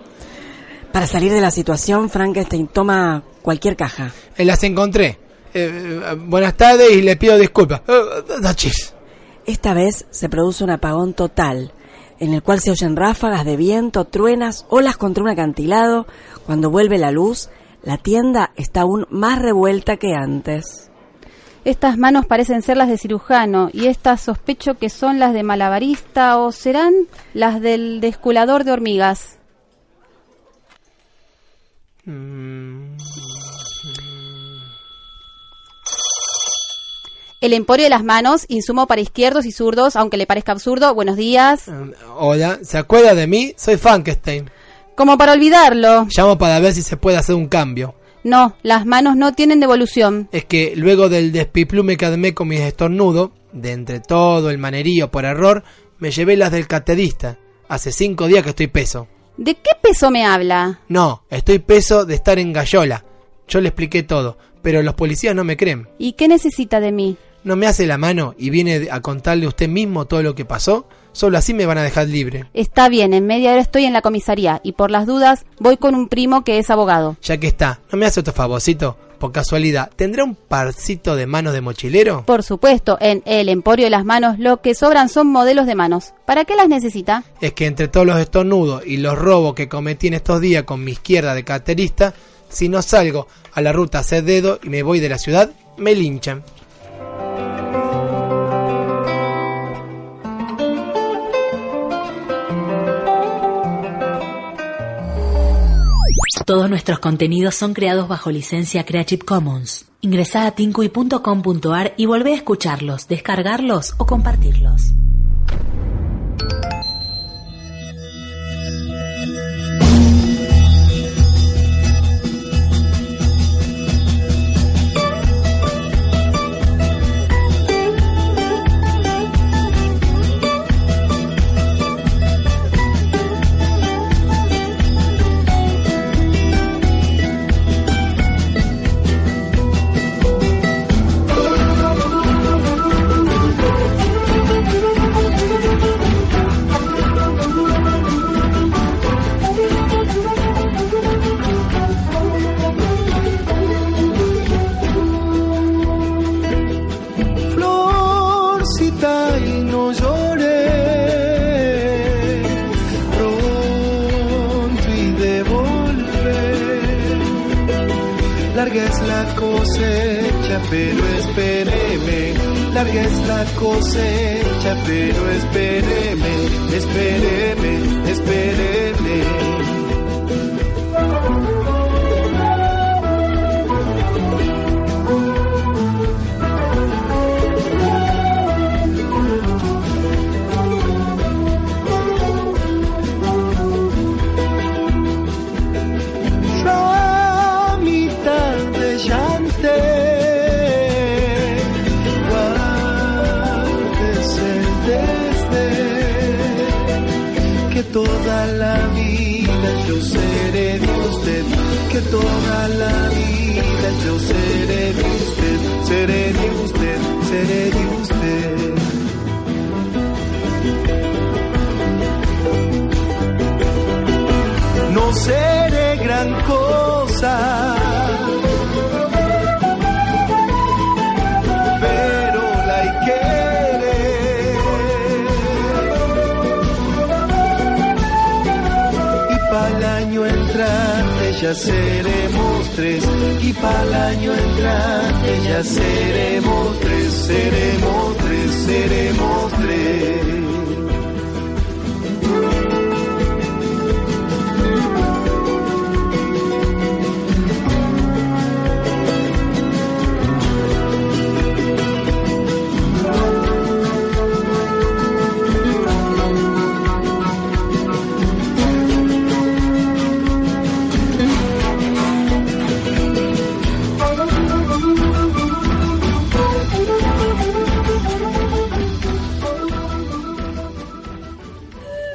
Para salir de la situación, Frankenstein toma cualquier caja. Eh, las encontré. Eh, eh, buenas tardes y le pido disculpas. Esta vez se produce un apagón total, en el cual se oyen ráfagas de viento, truenas, olas contra un acantilado. Cuando vuelve la luz, la tienda está aún más revuelta que antes. Estas manos parecen ser las de cirujano y estas sospecho que son las de malabarista o serán las del desculador de hormigas. Mm. El emporio de las manos, insumo para izquierdos y zurdos, aunque le parezca absurdo. Buenos días. Mm, hola, ¿se acuerda de mí? Soy Frankenstein. Como para olvidarlo. Llamo para ver si se puede hacer un cambio. No, las manos no tienen devolución. Es que luego del despiplume que armé con mis estornudos, de entre todo el manerío por error, me llevé las del catedista. Hace cinco días que estoy peso. ¿De qué peso me habla? No, estoy peso de estar en Gallola. Yo le expliqué todo, pero los policías no me creen. ¿Y qué necesita de mí? No me hace la mano y viene a contarle usted mismo todo lo que pasó, solo así me van a dejar libre. Está bien, en media hora estoy en la comisaría y por las dudas voy con un primo que es abogado. Ya que está, ¿no me hace otro favorcito? Por casualidad, ¿tendrá un parcito de manos de mochilero? Por supuesto, en el Emporio de las Manos lo que sobran son modelos de manos. ¿Para qué las necesita? Es que entre todos los estornudos y los robos que cometí en estos días con mi izquierda de carterista, si no salgo a la ruta a hacer dedo y me voy de la ciudad, me linchan. Todos nuestros contenidos son creados bajo licencia Creative Commons. Ingresá a tincui.com.ar y volvé a escucharlos, descargarlos o compartirlos.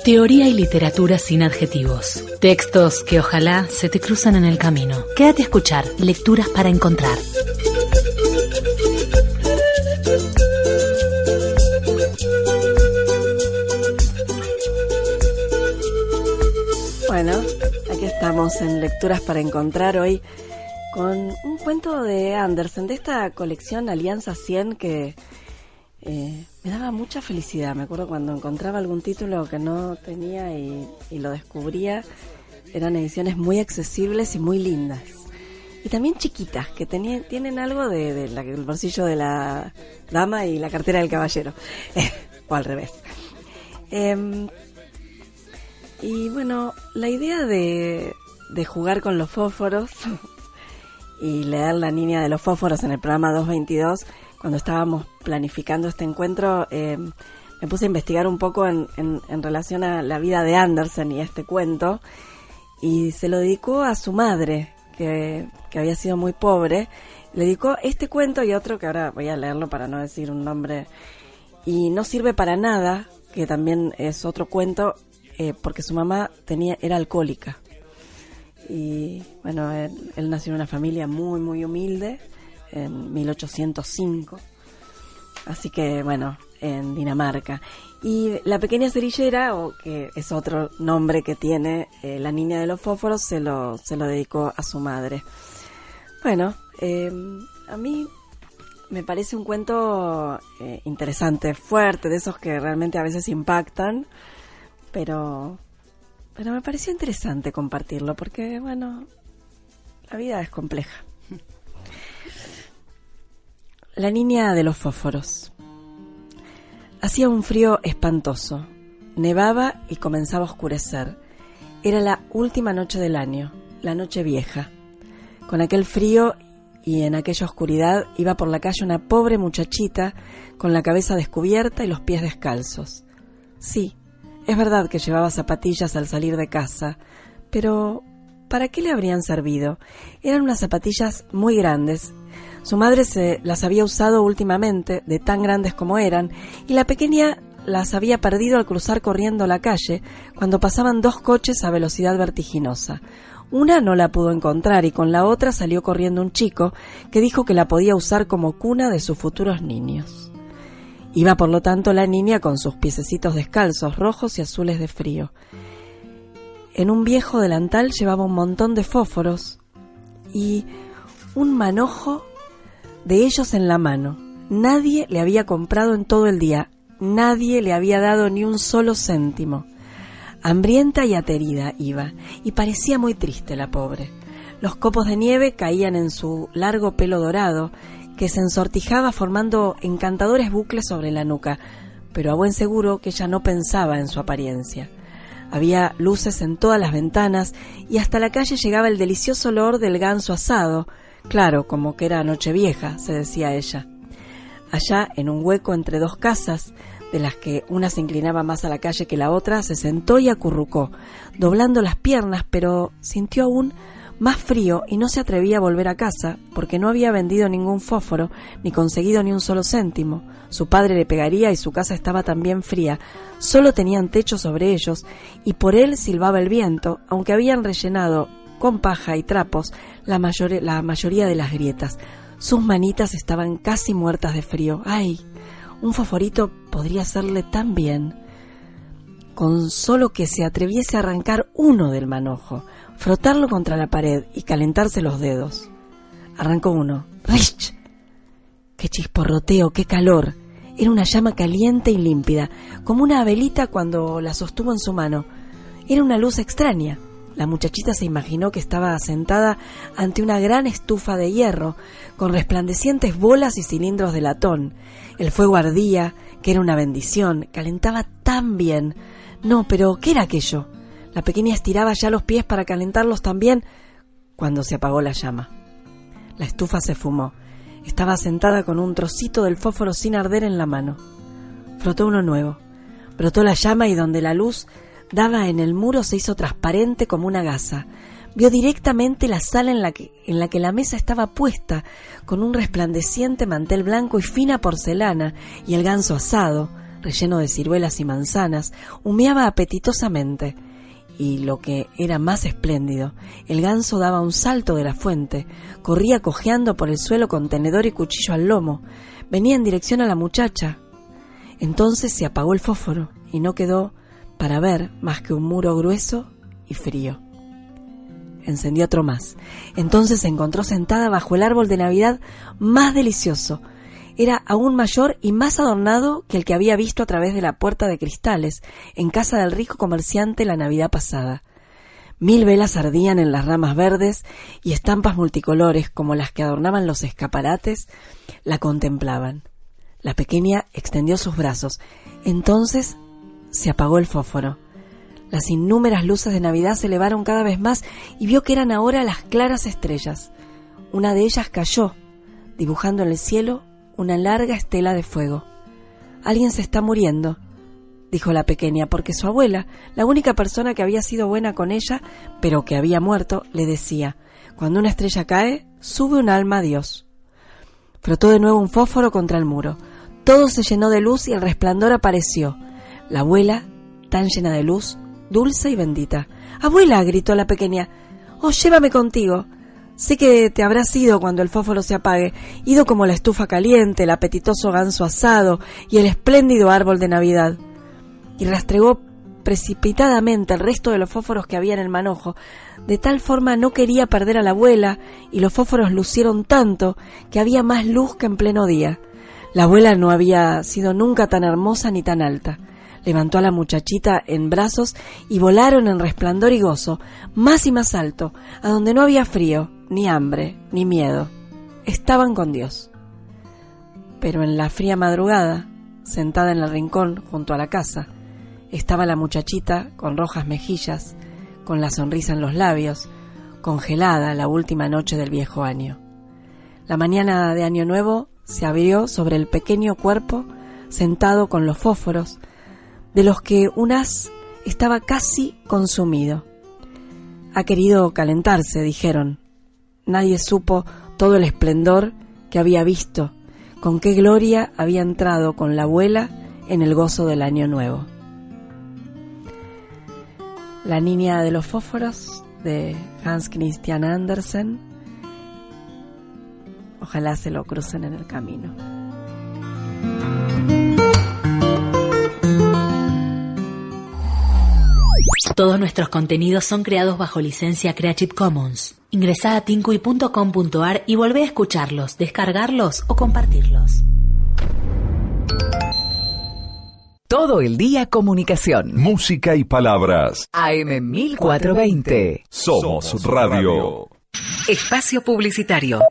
Teoría y literatura sin adjetivos. Textos que ojalá se te cruzan en el camino. Quédate a escuchar Lecturas para Encontrar. Bueno, aquí estamos en Lecturas para Encontrar hoy con un cuento de Andersen, de esta colección Alianza 100 que eh, me daba mucha felicidad. Me acuerdo cuando encontraba algún título que no tenía y, lo descubría. Eran ediciones muy accesibles y muy lindas. Y también chiquitas, que tenían, tienen algo de, de la- el bolsillo de la dama y la cartera del caballero. o al revés. Em, y bueno, la idea de, de jugar con los fósforos y leer La Niña de los Fósforos en el programa 222, cuando estábamos planificando este encuentro, eh, me puse a investigar un poco en, relación a la vida de Andersen y a este cuento, y se lo dedicó a su madre, que, que había sido muy pobre. Le dedicó este cuento y otro que ahora voy a leerlo para no decir un nombre, y no sirve para nada, que también es otro cuento, eh, porque su mamá tenía era alcohólica. Y bueno, él nació en una familia muy, muy humilde, en 1805. Así que, bueno, en Dinamarca. Y la pequeña cerillera, o que es otro nombre que tiene eh, la niña de los fósforos, se lo, se lo dedicó a su madre. Bueno, eh, a mí me parece un cuento eh, interesante, fuerte, de esos que realmente a veces impactan, pero, pero me pareció interesante compartirlo porque, bueno, la vida es compleja. La niña de los fósforos. Hacía un frío espantoso. Nevaba y comenzaba a oscurecer. Era la última noche del año, la noche vieja. Con aquel frío y en aquella oscuridad iba por la calle una pobre muchachita con la cabeza descubierta y los pies descalzos. Sí, es verdad que llevaba zapatillas al salir de casa, pero ¿para qué le habrían servido? Eran unas zapatillas muy grandes. Su madre se las había usado últimamente, de tan grandes como eran, y la pequeña las había perdido al cruzar corriendo la calle cuando pasaban dos coches a velocidad vertiginosa. Una no la pudo encontrar y con la otra salió corriendo un chico que dijo que la podía usar como cuna de sus futuros niños. Iba por lo tanto la niña con sus piececitos descalzos, rojos y azules de frío. En un viejo delantal llevaba un montón de fósforos y un manojo de ellos en la mano. Nadie le había comprado en todo el día, nadie le había dado ni un solo céntimo. Hambrienta y aterida iba, y parecía muy triste la pobre. Los copos de nieve caían en su largo pelo dorado, que se ensortijaba formando encantadores bucles sobre la nuca, pero a buen seguro que ella no pensaba en su apariencia. Había luces en todas las ventanas y hasta la calle llegaba el delicioso olor del ganso asado, claro, como que era noche vieja, se decía ella. Allá, en un hueco entre dos casas, de las que una se inclinaba más a la calle que la otra, se sentó y acurrucó, doblando las piernas, pero sintió aún más frío y no se atrevía a volver a casa porque no había vendido ningún fósforo ni conseguido ni un solo céntimo. Su padre le pegaría y su casa estaba también fría. Solo tenían techo sobre ellos y por él silbaba el viento, aunque habían rellenado con paja y trapos la, la mayoría de las grietas. Sus manitas estaban casi muertas de frío. ¡Ay! Un fosforito podría hacerle tan bien. Con solo que se atreviese a arrancar uno del manojo, frotarlo contra la pared y calentarse los dedos. Arrancó uno. ¡Rich! ¡Qué chisporroteo, qué calor! Era una llama caliente y límpida, como una velita cuando la sostuvo en su mano. Era una luz extraña. La muchachita se imaginó que estaba sentada ante una gran estufa de hierro, con resplandecientes bolas y cilindros de latón. El fuego ardía, que era una bendición, calentaba tan bien. No, pero ¿qué era aquello? La pequeña estiraba ya los pies para calentarlos también cuando se apagó la llama. La estufa se fumó. Estaba sentada con un trocito del fósforo sin arder en la mano. Frotó uno nuevo. Brotó la llama y donde la luz daba en el muro se hizo transparente como una gasa. Vio directamente la sala en la, que, en la que la mesa estaba puesta, con un resplandeciente mantel blanco y fina porcelana, y el ganso asado, relleno de ciruelas y manzanas, humeaba apetitosamente y lo que era más espléndido, el ganso daba un salto de la fuente, corría cojeando por el suelo con tenedor y cuchillo al lomo, venía en dirección a la muchacha. Entonces se apagó el fósforo y no quedó para ver más que un muro grueso y frío. Encendió otro más. Entonces se encontró sentada bajo el árbol de Navidad más delicioso, era aún mayor y más adornado que el que había visto a través de la puerta de cristales en casa del rico comerciante la Navidad pasada. Mil velas ardían en las ramas verdes y estampas multicolores como las que adornaban los escaparates la contemplaban. La pequeña extendió sus brazos. Entonces se apagó el fósforo. Las innúmeras luces de Navidad se elevaron cada vez más y vio que eran ahora las claras estrellas. Una de ellas cayó, dibujando en el cielo una larga estela de fuego. Alguien se está muriendo, dijo la pequeña, porque su abuela, la única persona que había sido buena con ella, pero que había muerto, le decía, cuando una estrella cae, sube un alma a Dios. Frotó de nuevo un fósforo contra el muro. Todo se llenó de luz y el resplandor apareció. La abuela, tan llena de luz, dulce y bendita. Abuela, gritó la pequeña, oh, llévame contigo. Sé que te habrás ido cuando el fósforo se apague, ido como la estufa caliente, el apetitoso ganso asado y el espléndido árbol de Navidad. Y rastregó precipitadamente el resto de los fósforos que había en el manojo. De tal forma no quería perder a la abuela, y los fósforos lucieron tanto que había más luz que en pleno día. La abuela no había sido nunca tan hermosa ni tan alta. Levantó a la muchachita en brazos y volaron en resplandor y gozo, más y más alto, a donde no había frío, ni hambre, ni miedo. Estaban con Dios. Pero en la fría madrugada, sentada en el rincón junto a la casa, estaba la muchachita con rojas mejillas, con la sonrisa en los labios, congelada la última noche del viejo año. La mañana de Año Nuevo se abrió sobre el pequeño cuerpo sentado con los fósforos, de los que un as estaba casi consumido. Ha querido calentarse, dijeron, Nadie supo todo el esplendor que había visto, con qué gloria había entrado con la abuela en el gozo del año nuevo. La niña de los fósforos de Hans Christian Andersen. Ojalá se lo crucen en el camino. Todos nuestros contenidos son creados bajo licencia Creative Commons. Ingresá a tinkuy.com.ar y volvé a escucharlos, descargarlos o compartirlos. Todo el día comunicación. Música y palabras. AM 1420. Somos Radio. Espacio Publicitario.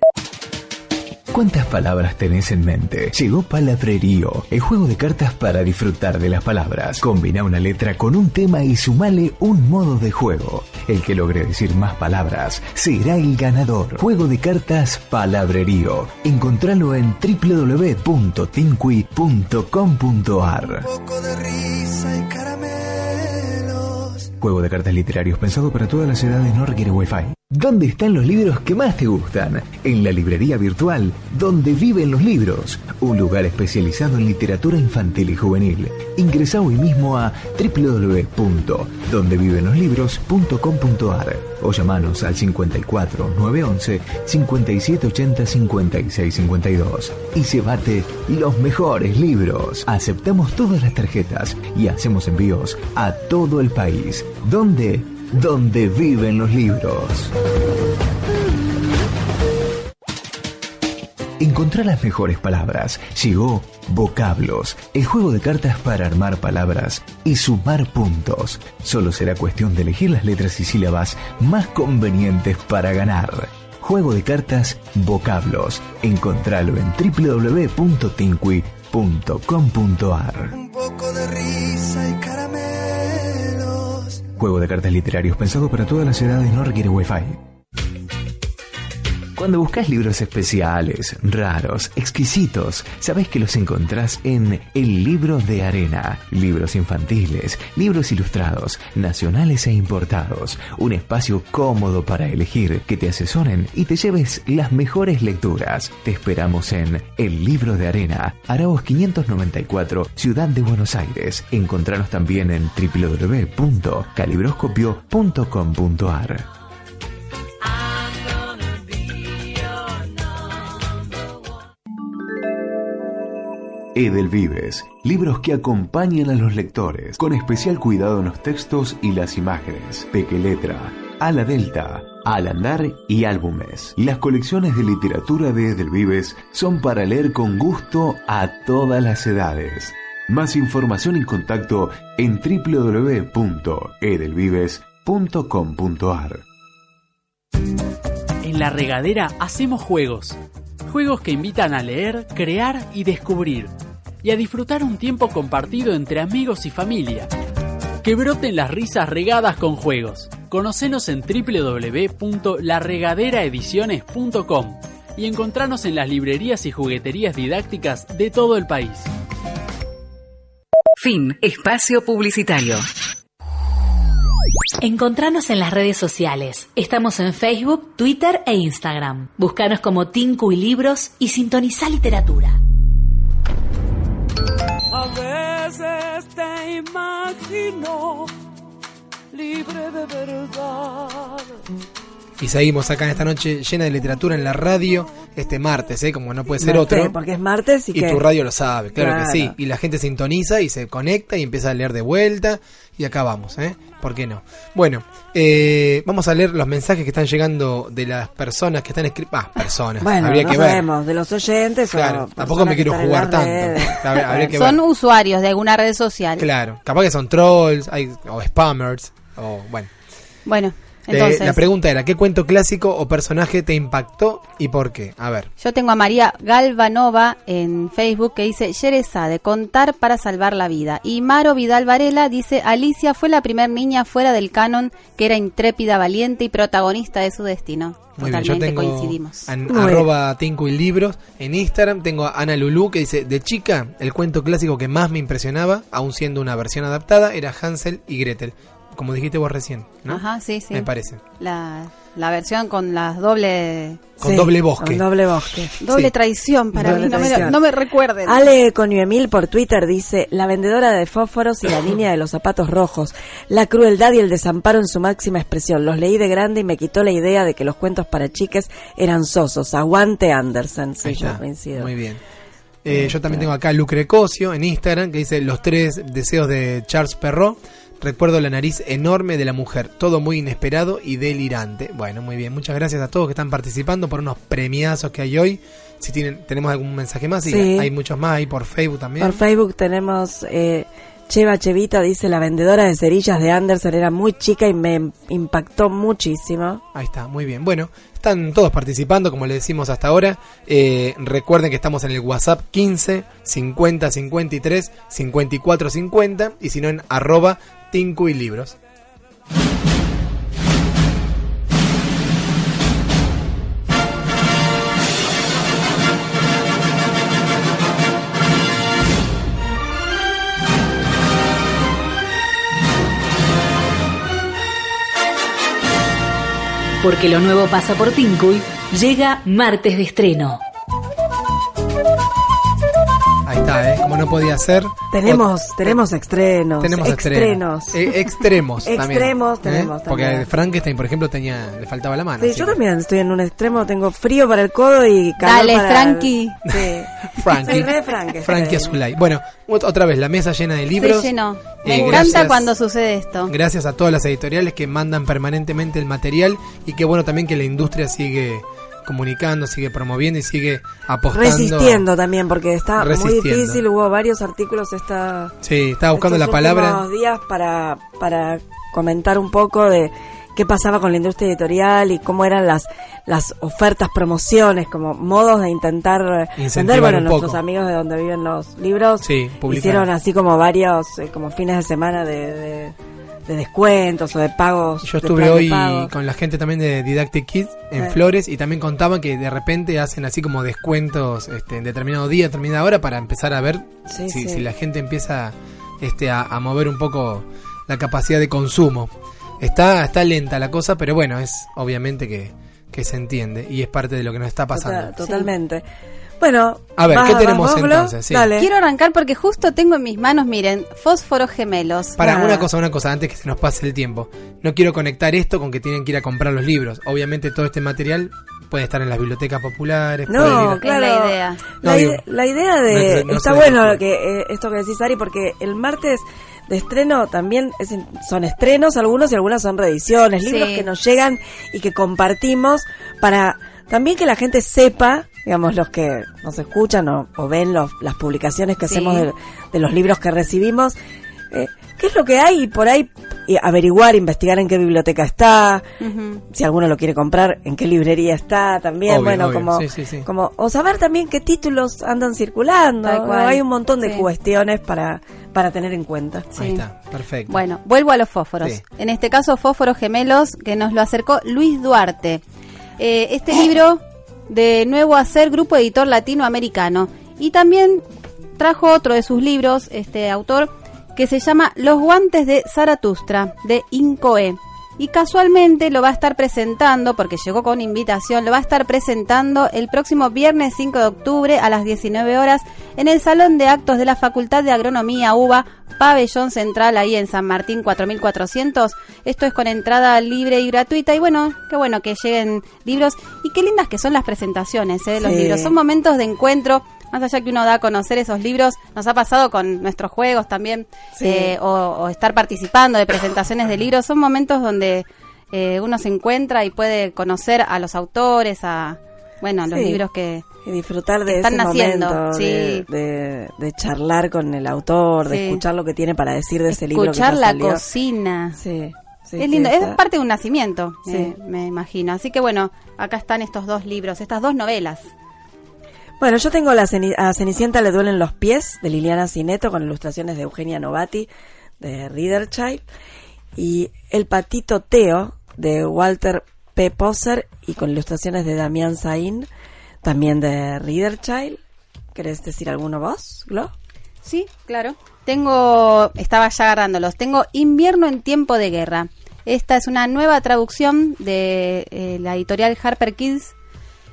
¿Cuántas palabras tenés en mente? Llegó Palabrerío, el juego de cartas para disfrutar de las palabras. Combina una letra con un tema y sumale un modo de juego. El que logre decir más palabras será el ganador. Juego de cartas Palabrerío. Encontralo en www.tincui.com.ar. poco de risa y caramelos. Juego de cartas literarios pensado para todas las edades no requiere wifi. ¿Dónde están los libros que más te gustan? En la librería virtual, donde viven los libros. Un lugar especializado en literatura infantil y juvenil. Ingresa hoy mismo a www.dondevivenloslibros.com.ar o llamanos al 54 911 5780 56 52 y llévate los mejores libros. Aceptamos todas las tarjetas y hacemos envíos a todo el país. ¿Dónde? Donde viven los libros. Encontrá las mejores palabras. Llegó Vocablos, el juego de cartas para armar palabras y sumar puntos. Solo será cuestión de elegir las letras y sílabas más convenientes para ganar. Juego de cartas Vocablos. Encontralo en www.tincui.com.ar. Un poco de risa. Juego de cartas literarios pensado para todas las edades no requiere Wi-Fi. Cuando buscas libros especiales, raros, exquisitos, sabes que los encontrás en El Libro de Arena. Libros infantiles, libros ilustrados, nacionales e importados. Un espacio cómodo para elegir, que te asesoren y te lleves las mejores lecturas. Te esperamos en El Libro de Arena, Arauz 594, Ciudad de Buenos Aires. Encontranos también en www.calibroscopio.com.ar. Edelvives, libros que acompañan a los lectores, con especial cuidado en los textos y las imágenes. Pequeletra, Ala Delta, Al Andar y Álbumes. Las colecciones de literatura de Edelvives son para leer con gusto a todas las edades. Más información y contacto en www.edelvives.com.ar. En la regadera hacemos juegos. Juegos que invitan a leer, crear y descubrir. Y a disfrutar un tiempo compartido entre amigos y familia. Que broten las risas regadas con juegos. Conocenos en www.laregaderaediciones.com y encontranos en las librerías y jugueterías didácticas de todo el país. Fin. Espacio publicitario. Encontranos en las redes sociales. Estamos en Facebook, Twitter e Instagram. Búscanos como Tinku y Libros y sintoniza literatura. Imagino libre de verdad. Y seguimos acá en esta noche llena de literatura en la radio, este martes, ¿eh? como no puede ser Martes, otro. Porque es martes y, Y que... tu radio lo sabe, claro, Claro. que sí. Y la gente sintoniza y se conecta y empieza a leer de vuelta. Y acá vamos, ¿eh? ¿Por qué no? Bueno, eh, vamos a leer los mensajes que están llegando de las personas que están escribiendo. Ah, personas. Bueno, habría no que ver. de los oyentes Claro, o tampoco me quiero jugar tanto. Habría- habría que Son ver. usuarios de alguna red social. Claro, capaz que son trolls hay, o spammers. O, bueno. Bueno, Eh, entonces. la pregunta era: ¿qué cuento clásico o personaje te impactó y por qué? A ver. Yo tengo a María Galvanova en Facebook que dice Yereza de contar para salvar la vida. Y Maro Vidal Varela dice Alicia fue la primer niña fuera del canon que era intrépida, valiente y protagonista de su destino. Muy bien, yo Totalmente tengo coincidimos. an- Muy arroba Tinku y Libros en Instagram. Tengo a Ana Lulú que dice, de chica, el cuento clásico que más me impresionaba, aún siendo una versión adaptada, era Hansel y Gretel. Como dijiste vos recién, ¿no? Ajá, sí, sí. Me parece. La, la versión con las doble Con doble bosque. Con doble bosque. doble Sí. traición para Doble mí, no me, no me recuerden. Ale Conioemil por Twitter dice, la vendedora de fósforos y la niña de los zapatos rojos, la crueldad y el desamparo en su máxima expresión. Los leí de grande y me quitó la idea de que los cuentos para chiques eran sosos. Aguante Anderson. Sí, yo coincido. Muy bien. Eh, yo también tengo acá a Lucre Cosio en Instagram que dice los tres deseos de Charles Perrault. Recuerdo la nariz enorme de la mujer, todo muy inesperado y delirante. Bueno, muy bien, muchas gracias a todos que están participando por unos premiazos que hay hoy. Si tienen, tenemos algún mensaje más, sí, Sí. hay muchos más ahí por Facebook también. Por Facebook tenemos eh, Cheva Chevita, dice, la vendedora de cerillas de Anderson era muy chica y me impactó muchísimo. Ahí está, muy bien. Bueno, están todos participando, como le decimos hasta ahora. Eh, recuerden que estamos en el WhatsApp 15 50 53 54 50 y si no en arroba Tinku y Libros. Porque lo nuevo pasa por Tinkuy, llega martes de estreno. Ahí está, ¿eh? Como no podía ser. Tenemos, O- tenemos estrenos. Tenemos estrenos. Eh, extremos también. Extremos ¿eh? tenemos Porque también. Frankenstein, por ejemplo, tenía, le faltaba la mano. Sí, yo que- también estoy en un extremo, tengo frío para el codo y calor Dale, para Frankie. el- Sí. Frankie. Frankenstein. Frankie Azulay. Bueno, ot- otra vez, la mesa llena de libros. Se llenó. Me Eh, encanta gracias- cuando sucede esto. Gracias a todas las editoriales que mandan permanentemente el material y qué bueno también que la industria sigue comunicando, sigue promoviendo y sigue apostando. Resistiendo también, porque está muy difícil. Hubo varios artículos esta, Sí, estaba buscando estos la palabra. días para, para comentar un poco de qué pasaba con la industria editorial y cómo eran las las ofertas, promociones, como modos de intentar vender. Bueno, nuestros poco. amigos de donde viven los libros Sí, publicaron. hicieron así como varios, eh, como fines de semana de, de, de descuentos o de pagos. Yo estuve hoy con la gente también de Didactic Kids en. Flores y también contaban que de repente hacen así como descuentos este, en determinado día, determinada hora para empezar a ver Sí, si, sí. si la gente empieza este, a, a mover un poco la capacidad de consumo. Está, está lenta la cosa, pero bueno, es obviamente que, que se entiende y es parte de lo que nos está pasando. Total- totalmente. Bueno, A ver, vas- ¿qué tenemos entonces? Sí. Dale. Quiero arrancar porque justo tengo en mis manos, miren, fósforos gemelos. Para Ah. una cosa, una cosa, antes que se nos pase el tiempo. No quiero conectar esto con que tienen que ir a comprar los libros. Obviamente todo este material puede estar en las bibliotecas populares. puede No, ir- claro. Es la idea. La, No, ide- digo, la idea de... no- no está bueno qué. que eh, esto que decís, Ari, porque el martes de estreno también es son estrenos algunos y algunas son reediciones, Sí. libros que nos llegan y que compartimos para también que la gente sepa, digamos, los que nos escuchan o, o ven los- las publicaciones que Sí. hacemos de, de los libros que recibimos, eh, qué es lo que hay y por ahí y averiguar, investigar en qué biblioteca está, si alguno lo quiere comprar, en qué librería está también, Obvio, bueno, obvio. como, Sí, sí, sí. como, o saber también qué títulos andan circulando, hay un montón de Sí. cuestiones para, para tener en cuenta. Ahí está, perfecto. Bueno, vuelvo a los fósforos. Sí. En este caso, Fósforos Gemelos, que nos lo acercó Luis Duarte. Eh, este libro, de nuevo hacer Grupo Editor Latinoamericano. Y también trajo otro de sus libros, este autor, que se llama Los guantes de Zaratustra, de Incoe. Y casualmente lo va a estar presentando, porque llegó con invitación, lo va a estar presentando el próximo viernes 5 de octubre a las 19 horas en el Salón de Actos de la Facultad de Agronomía UBA, Pabellón Central, ahí en San Martín 4400. Esto es con entrada libre y gratuita. Y bueno, qué bueno que lleguen libros. Y qué lindas que son las presentaciones eh, de los Sí. libros. Son momentos de encuentro. Más allá que uno da a conocer esos libros, nos ha pasado con nuestros juegos también, Sí. eh, o, o estar participando de presentaciones de libros. Son momentos donde eh, uno se encuentra y puede conocer a los autores, a bueno, los libros que, Y disfrutar de Están ese naciendo, momento, sí. de, de- de charlar con el autor, de Sí. escuchar lo que tiene para decir de ese libro escuchar la salió. cocina. Sí, sí, es lindo, está- es parte de un nacimiento, Sí. eh, me imagino. Así que bueno, acá están estos dos libros, estas dos novelas. Bueno, yo tengo la a Cenicienta le duelen los pies de Liliana Cineto con ilustraciones de Eugenia Novati de Readerchild y El patito Teo de Walter P. Poser y con ilustraciones de Damián Saín también de Readerchild. ¿Querés decir alguno vos, Glo? Sí, claro. Tengo, estaba ya agarrándolos, tengo Invierno en tiempo de guerra. Esta es una nueva traducción de eh, la editorial Harper Kids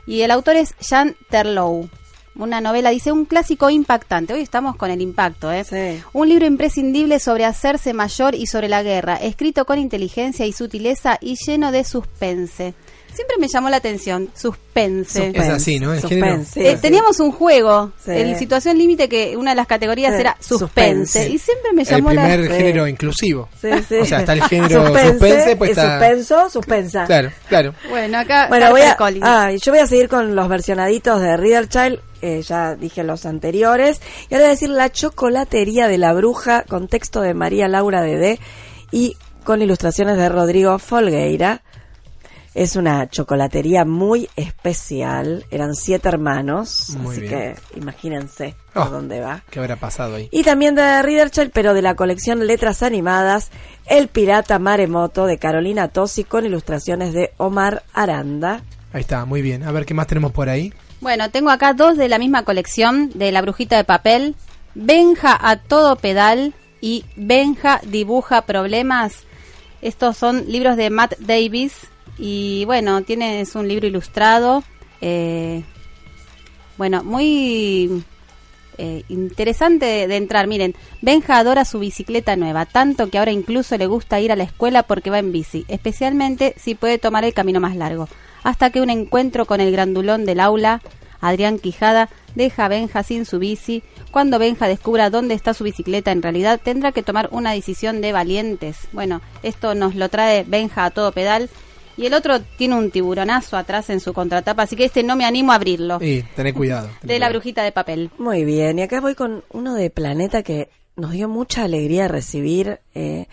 y el autor es Jan Terlouw. Una novela, dice, un clásico impactante. Hoy estamos con el impacto, ¿eh? Sí. Un libro imprescindible sobre hacerse mayor y sobre la guerra, escrito con inteligencia y sutileza y lleno de suspense. Siempre me llamó la atención, suspense. Es así, ¿no? El género. Eh, teníamos un juego, Sí. en situación límite, que una de las categorías Sí. era suspense. Suspense. Y siempre me El llamó la... primer Sí. género inclusivo. Sí, sí. O sea, está el género suspense, pues el está- suspenso, suspensa. Claro, claro. Bueno, acá... Bueno, voy a, ah, y yo voy a seguir con los versionaditos de Readerchild, eh, ya dije los anteriores, y ahora voy a decir La chocolatería de la bruja, con texto de María Laura Dedé y con ilustraciones de Rodrigo Folgueira. Es una chocolatería muy especial, eran siete hermanos, Muy así bien. que imagínense por Oh. dónde va. ¿Qué habrá pasado ahí? Y también de Readerchild, pero de la colección Letras Animadas, El Pirata Maremoto de Carolina Tosi con ilustraciones de Omar Aranda. Ahí está, muy bien. A ver qué más tenemos por ahí. Bueno, tengo acá dos de la misma colección, de La Brujita de Papel, Benja a todo pedal y Benja dibuja problemas. Estos son libros de Matt Davis Y bueno, tiene, es un libro ilustrado. eh, bueno, muy eh, interesante de entrar. Miren, Benja adora su bicicleta nueva, tanto que ahora incluso le gusta ir a la escuela porque va en bici, especialmente si puede tomar el camino más largo. Hasta que un encuentro con el grandulón del aula, Adrián Quijada, deja a Benja sin su bici. Cuando Benja descubra dónde está su bicicleta, en realidad tendrá que tomar una decisión de valientes. Bueno, esto nos lo trae Benja a todo pedal. Y el otro tiene un tiburonazo atrás en su contratapa, así que este no me animo a abrirlo. Y tené cuidado. De la brujita de papel. Muy bien, y acá voy con uno de Planeta que nos dio mucha alegría recibir, eh,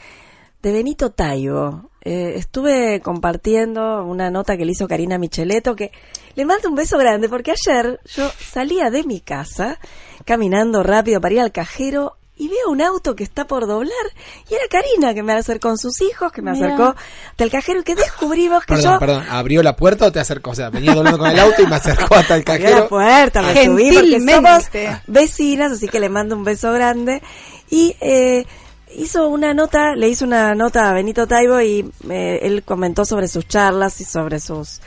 de Benito Taibo. Eh, estuve compartiendo una nota que le hizo Karina Micheletto, que le mando un beso grande, porque ayer yo salía de mi casa, caminando rápido para ir al cajero, y veo un auto que está por doblar, y era Karina que me acercó con sus hijos, que me Mira. acercó hasta el cajero, y que descubrimos que Perdón, yo... perdón. ¿Abrió la puerta o te acercó? O sea, venía doblando con el auto y me acercó hasta el Abrió cajero. la puerta, me subí porque Gentilmente. somos vecinas, así que le mando un beso grande. Y eh, hizo una nota, le hizo una nota a Benito Taibo y eh, él comentó sobre sus charlas y sobre sus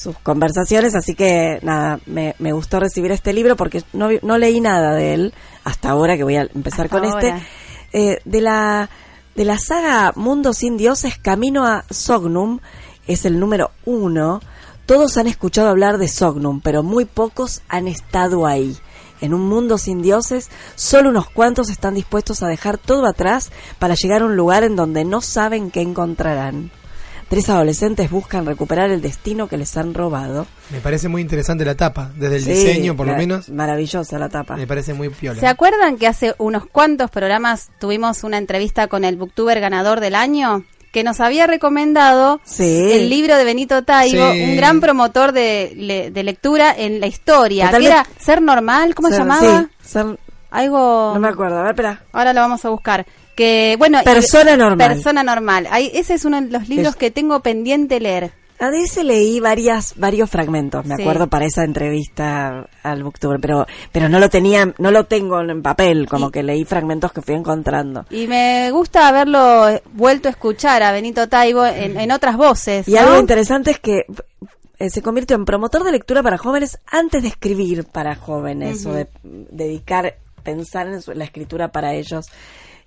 sus conversaciones, así que nada, me, me gustó recibir este libro porque no, no leí nada de él hasta ahora que voy a empezar Hasta con este. ahora. Eh, de la de la saga Mundo sin Dioses, Camino a Sognum, es el número uno. Todos han escuchado hablar de Sognum, pero muy pocos han estado ahí. En un mundo sin dioses, solo unos cuantos están dispuestos a dejar todo atrás para llegar a un lugar en donde no saben qué encontrarán. Tres adolescentes buscan recuperar el destino que les han robado. Me parece muy interesante la tapa, desde el Sí, diseño por lo la- menos. Maravillosa la tapa. Me parece muy piola. ¿Se acuerdan que hace unos cuantos programas tuvimos una entrevista con el booktuber ganador del año? Que nos había recomendado Sí. el libro de Benito Taibo, Sí. un gran promotor de, le- de lectura en la historia. Que era Ser Normal, ¿cómo se llamaba? sí, ser- Algo. No me acuerdo, a ver, espera. Ahora lo vamos a buscar. Que, bueno, y- Persona normal. Persona normal. Ahí, ese es uno de los libros Es- que tengo pendiente leer. A de ese leí varias, varios fragmentos, me Sí. acuerdo para esa entrevista al Booktuber, pero, pero no lo tenía, no lo tengo en papel, como que leí fragmentos que fui encontrando. Y me gusta haberlo vuelto a escuchar a Benito Taibo en, en otras voces. Y ¿no? algo interesante es que eh, se convirtió en promotor de lectura para jóvenes antes de escribir para jóvenes, o de dedicar, pensar en su- la escritura para ellos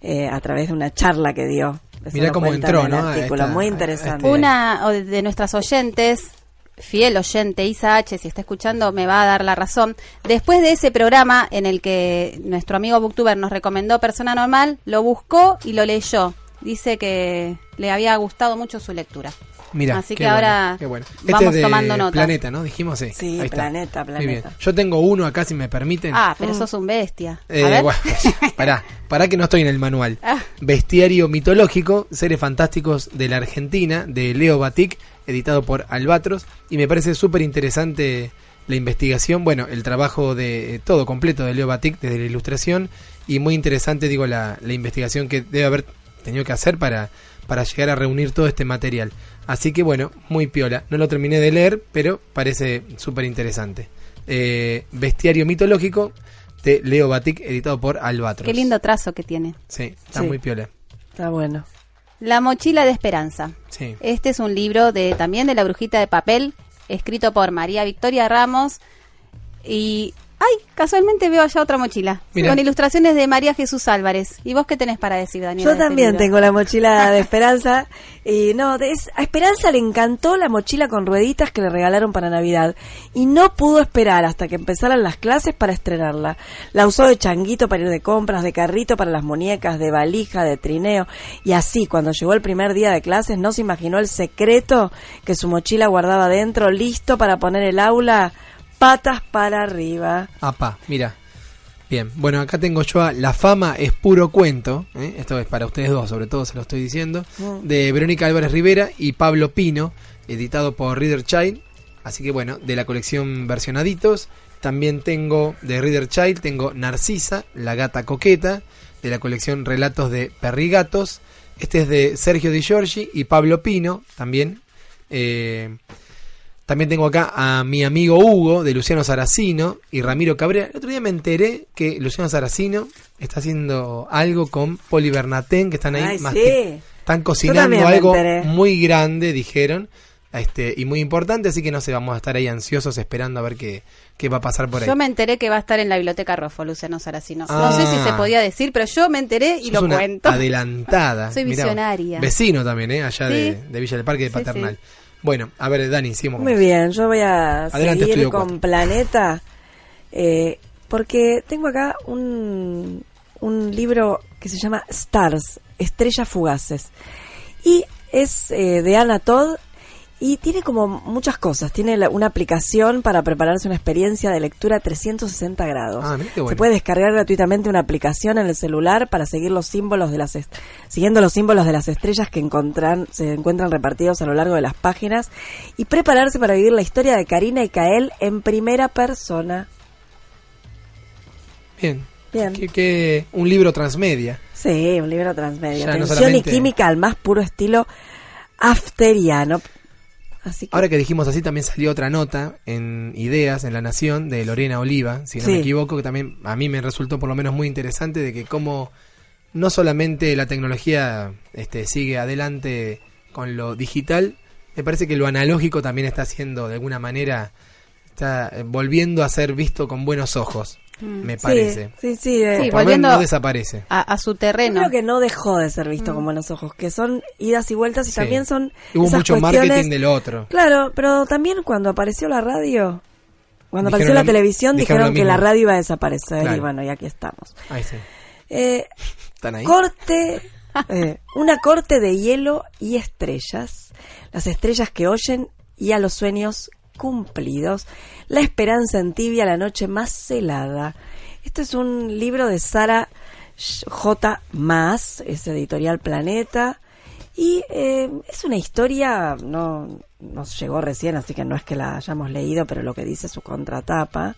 eh, a través de una charla que dio. Eso Mirá lo cómo entró, ¿no? artículo, esta- muy interesante. Una de nuestras oyentes, fiel oyente, Isa H, si está escuchando, me va a dar la razón. Después de ese programa en el que nuestro amigo Booktuber nos recomendó Persona Normal, lo buscó y lo leyó. Dice que le había gustado mucho su lectura. Mira, Así que bueno, ahora qué bueno. vamos Este es de tomando nota. Planeta, ¿no? Dijimos sí. Sí, Ahí está. Planeta, Muy bien. Planeta. Yo tengo uno acá, si me permiten. Ah, pero sos un bestia. A Eh, ver. bueno, pará, pará que no estoy en el manual. Ah. Bestiario mitológico, seres fantásticos de la Argentina, de Leo Batic, editado por Albatros, y me parece súper interesante la investigación, bueno, el trabajo de eh, todo completo de Leo Batic desde la ilustración, y muy interesante, digo, la, la investigación que debe haber tenido que hacer para, para llegar a reunir todo este material. Así que bueno, muy piola. No lo terminé de leer, pero parece súper interesante. Eh, Bestiario mitológico de Leo Batic, editado por Albatros. Qué lindo trazo que tiene. Sí, está Sí. muy piola. Está bueno. La mochila de esperanza. Sí. Este es un libro de también de la brujita de papel, escrito por María Victoria Ramos. Y, ay, casualmente veo allá otra mochila. Con ilustraciones de María Jesús Álvarez. ¿Y vos qué tenés para decir, Daniela? Yo de este también tengo la mochila de Esperanza. Y no, de- es- a Esperanza le encantó la mochila con rueditas que le regalaron para Navidad. Y no pudo esperar hasta que empezaran las clases para estrenarla. La usó de changuito para ir de compras, de carrito para las muñecas, de valija, de trineo. Y así, cuando llegó el primer día de clases, no se imaginó el secreto que su mochila guardaba dentro, listo para poner el aula patas para arriba. Apa, mira. Bien, bueno, acá tengo yo a La fama es puro cuento. ¿eh? Esto es para ustedes dos, sobre todo se lo estoy diciendo. Mm. De Verónica Álvarez Rivera y Pablo Pino, editado por Reader Child. Así que bueno, de la colección Versionaditos. También tengo de Reader Child, tengo Narcisa, la gata coqueta, de la colección Relatos de Perrigatos. Este es de Sergio Di Giorgi y Pablo Pino, también. Eh, también tengo acá a mi amigo Hugo de Luciano Saracino y Ramiro Cabrera. El otro día me enteré que Luciano Saracino está haciendo algo con Poli Bernatén, que están ahí Ay, más sí. que- están cocinando algo muy grande, dijeron. este, y muy importante, así que no sé, vamos a estar ahí ansiosos esperando a ver qué, qué va a pasar por ahí. Yo me enteré que va a estar en la biblioteca Rofo, Luciano Saracino. No sé si se Ah. podía decir, pero yo me enteré y Sos lo una cuento. Adelantada. Soy Mirá, visionaria. vecino también, ¿eh? Allá Sí. de, de Villa del Parque de Sí, Paternal. sí. Bueno, a ver, Dani, sigamos. con Muy bien, yo voy a Adelante, seguir con Cuatro. Planeta, eh, porque tengo acá un, un libro que se llama Stars, Estrellas Fugaces, y es eh, de Anna Todd, y tiene como muchas cosas. Tiene la- una aplicación para prepararse una experiencia de lectura 360 grados. Ah, qué bueno. Se puede descargar gratuitamente una aplicación en el celular para seguir los símbolos de las siguiendo los símbolos de las estrellas que encontran, se encuentran repartidos a lo largo de las páginas y prepararse para vivir la historia de Karina y Kael en primera persona. Bien. Bien. Que, que un libro transmedia. Sí, un libro transmedia. Ya, no Tensión solamente- y química al más puro estilo afteriano. Así que Ahora que dijimos así, también salió otra nota en Ideas, en La Nación, de Lorena Oliva, si no Sí. me equivoco, que también a mí me resultó por lo menos muy interesante de que cómo no solamente la tecnología este, sigue adelante con lo digital, me parece que lo analógico también está haciendo de alguna manera, está eh, volviendo a ser visto con buenos ojos, me parece. Sí, sí, sí. eh, Sí, Por lo menos volviendo no desaparece. a, a su Yo terreno. creo que no dejó de ser visto con buenos ojos, que son idas y vueltas y Sí. también son Hubo esas mucho cuestiones- marketing del otro. Claro, pero también cuando apareció la radio, cuando Dijeron apareció la televisión, dijeron que la radio iba a desaparecer Claro. y bueno, y aquí estamos. Ahí sí. Eh, ¿Están ahí? corte, eh, una corte de hielo y estrellas, las estrellas que oyen y a los sueños cumplidos, la esperanza en tibia, la noche más helada. Este es un libro de Sara J. Más, es editorial Planeta. Y eh, es una historia, no nos llegó recién, así que no es que la hayamos leído, pero lo que dice su contratapa,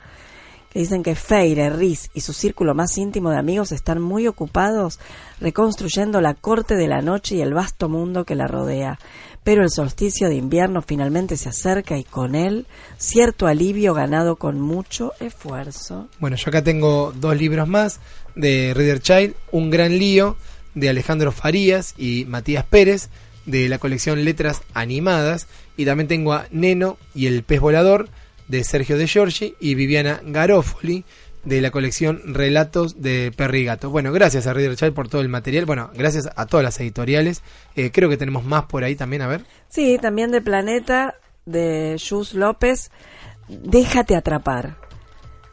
que dicen que Feire, Riz y su círculo más íntimo de amigos están muy ocupados reconstruyendo la corte de la noche y el vasto mundo que la rodea. Pero el solsticio de invierno finalmente se acerca y con él cierto alivio ganado con mucho esfuerzo. Bueno, yo acá tengo dos libros más de Reader Child, Un gran lío de Alejandro Farías y Matías Pérez de la colección Letras Animadas y también tengo a Neno y el pez volador de Sergio De Giorgi y Viviana Garofoli de la colección Relatos de Perry y. Bueno, gracias a Reader Child por todo el material. Bueno, gracias a todas las editoriales. Eh, creo que tenemos más por ahí también, a ver. Sí, también de Planeta, de Jus López, Déjate atrapar.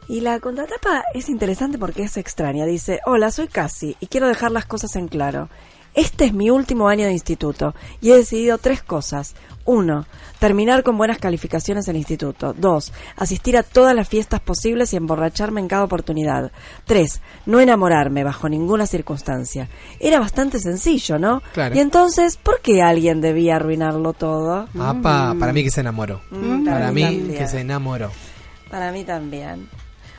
Y la contratapa es interesante porque es extraña. Dice, hola, soy Casi y quiero dejar las cosas en claro. Este es mi último año de instituto y he decidido tres cosas. Uno, terminar con buenas calificaciones en instituto. Dos, asistir a todas las fiestas posibles y emborracharme en cada oportunidad. Tres, no enamorarme bajo ninguna circunstancia. Era bastante sencillo, ¿no? Claro. Y entonces, ¿por qué alguien debía arruinarlo todo? Apa, para mí que se enamoró. Mm, para mí que se enamoró. Para mí también.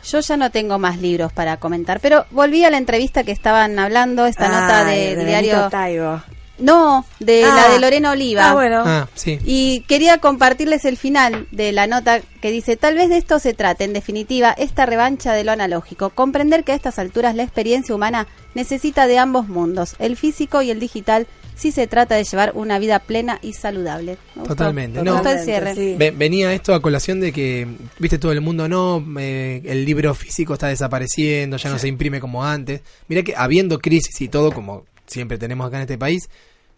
Yo ya no tengo más libros para comentar, pero volví a la entrevista que estaban hablando, esta nota de, diario. Taibo. No, de Ah. la de Lorena Oliva. Ah, bueno. Ah, sí. Y quería compartirles el final de la nota que dice, tal vez de esto se trate, en definitiva, esta revancha de lo analógico, comprender que a estas alturas la experiencia humana necesita de ambos mundos, el físico y el digital, si se trata de llevar una vida plena y saludable. Me gustó. Totalmente, Me no. gustó el cierre. sí. Venía esto a colación de que, viste, todo el mundo, no, eh, el libro físico está desapareciendo, ya no se imprime como antes. Mira que habiendo crisis y todo, como siempre tenemos acá en este país,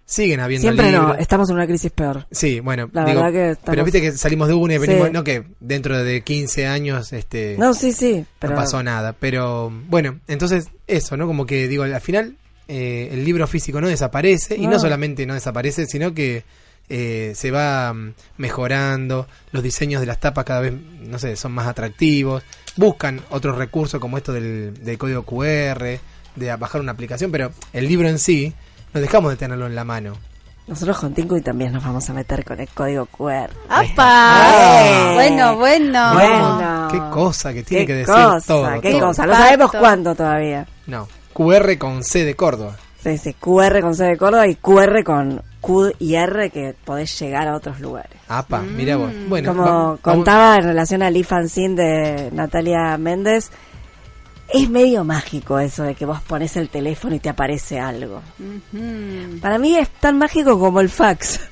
siguen habiendo Siempre no, estamos en una crisis peor. Sí, bueno, La digo, verdad que estamos- pero viste que salimos de una y venimos, Sí. no que dentro de 15 años este No, sí, sí, pero no pasó nada, pero bueno, entonces eso, ¿no? Como que digo, al final eh, el libro físico no desaparece y no No. solamente no desaparece, sino que eh, se va mm, mejorando, los diseños de las tapas cada vez, no sé, son más atractivos, buscan otros recursos como esto del, del código QR, de bajar una aplicación, pero el libro en sí, no dejamos de tenerlo en la mano. nosotros con Tinko y también nos vamos a meter con el código QR. ¡Apa! Eh. Bueno, bueno. Bueno. Qué cosa que tiene Qué que decir cosa, todo. qué todo. cosa. No sabemos cuándo todavía. No, QR con C de Córdoba. Sí, sí, QR con C de Córdoba y QR con Q y R que podés llegar a otros lugares. Apa, mira vos. Bueno, Como vamos- contaba en relación al Fanzine de Natalia Méndez, es medio mágico eso de que vos pones el teléfono y te aparece algo. Para mí es tan mágico como el fax.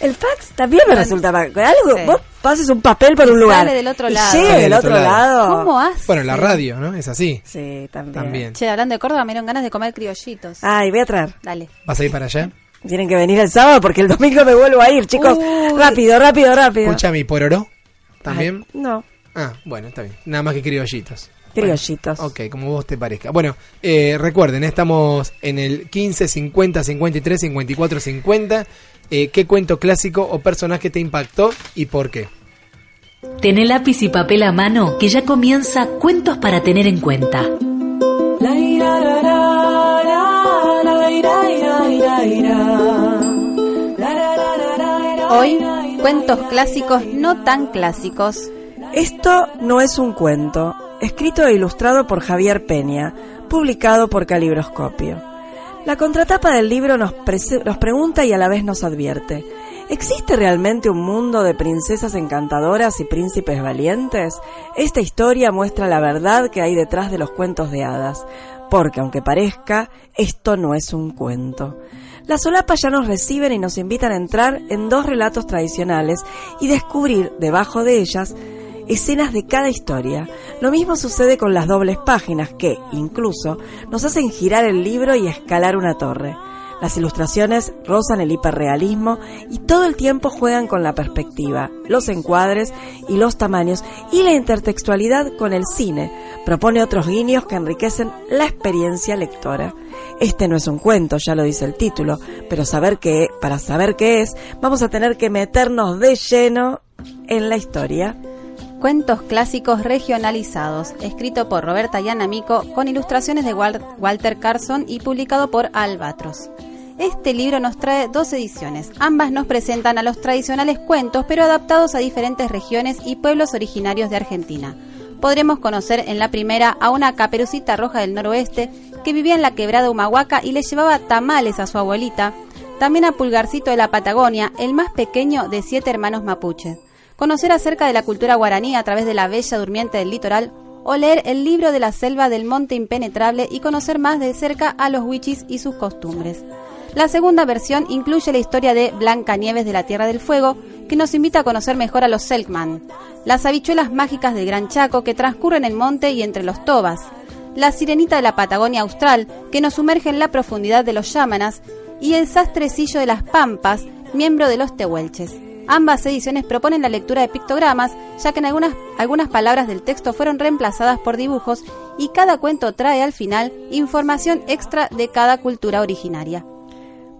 El fax también me resulta ma- algo. sí. Vos pases un papel por un lugar. Sale del otro lado. Sale del otro lado. ¿Cómo hace? Bueno, la radio, ¿no? Es así. Sí, también. También. Che, hablando de Córdoba, me dieron ganas de comer criollitos. Ay, voy a traer. Dale. ¿Vas a ir para allá? Tienen que venir el sábado porque el domingo me vuelvo a ir, chicos. Uy. Rápido, rápido, rápido. Escucha mi pororó. ¿También? Ay, no, Ah, bueno, está bien. Nada más que criollitos. Criollitos. Ok, como vos te parezca. Bueno, eh, recuerden, estamos en el 15, 50, 53, 54, 50. Eh, ¿Qué cuento clásico o personaje te impactó y por qué? Tené lápiz y papel a mano que ya comienza Cuentos para tener en cuenta. Hoy, cuentos clásicos no tan clásicos. Esto no es un cuento, escrito e ilustrado por Javier Peña, publicado por Calibroscopio. La contratapa del libro nos, pregunta y a la vez nos advierte. ¿Existe realmente un mundo de princesas encantadoras y príncipes valientes? Esta historia muestra la verdad que hay detrás de los cuentos de hadas, porque aunque parezca, esto no es un cuento. Las solapas ya nos reciben y nos invitan a entrar en dos relatos tradicionales y descubrir debajo de ellas escenas de cada historia. Lo mismo sucede con las dobles páginas que, incluso, nos hacen girar el libro y escalar una torre. Las ilustraciones rozan el hiperrealismo y todo el tiempo juegan con la perspectiva, los encuadres y los tamaños y la intertextualidad con el cine. Propone otros guiños que enriquecen la experiencia lectora. Este no es un cuento, ya lo dice el título, pero saber qué, para saber qué es, vamos a tener que meternos de lleno en la historia. Cuentos clásicos regionalizados, escrito por Roberta Yanamico con ilustraciones de Wal- Walter Carson y publicado por Albatros. Este libro nos trae dos ediciones. Ambas nos presentan a los tradicionales cuentos, pero adaptados a diferentes regiones y pueblos originarios de Argentina. Podremos conocer en la primera a una caperucita roja del noroeste que vivía en la quebrada Humahuaca y le llevaba tamales a su abuelita. También a Pulgarcito de la Patagonia, el más pequeño de siete hermanos mapuche conocer acerca de la cultura guaraní a través de la bella durmiente del litoral o leer el libro de la selva del monte impenetrable y conocer más de cerca a los wichis y sus costumbres. La segunda versión incluye la historia de Blanca Nieves de la Tierra del Fuego, que nos invita a conocer mejor a los Selkman, las habichuelas mágicas del Gran Chaco que transcurren en el monte y entre los tobas, la sirenita de la Patagonia Austral, que nos sumerge en la profundidad de los Yámanas, y el sastrecillo de las Pampas, miembro de los Tehuelches. Ambas ediciones proponen la lectura de pictogramas, ya que en algunas, algunas palabras del texto fueron reemplazadas por dibujos y cada cuento trae al final información extra de cada cultura originaria.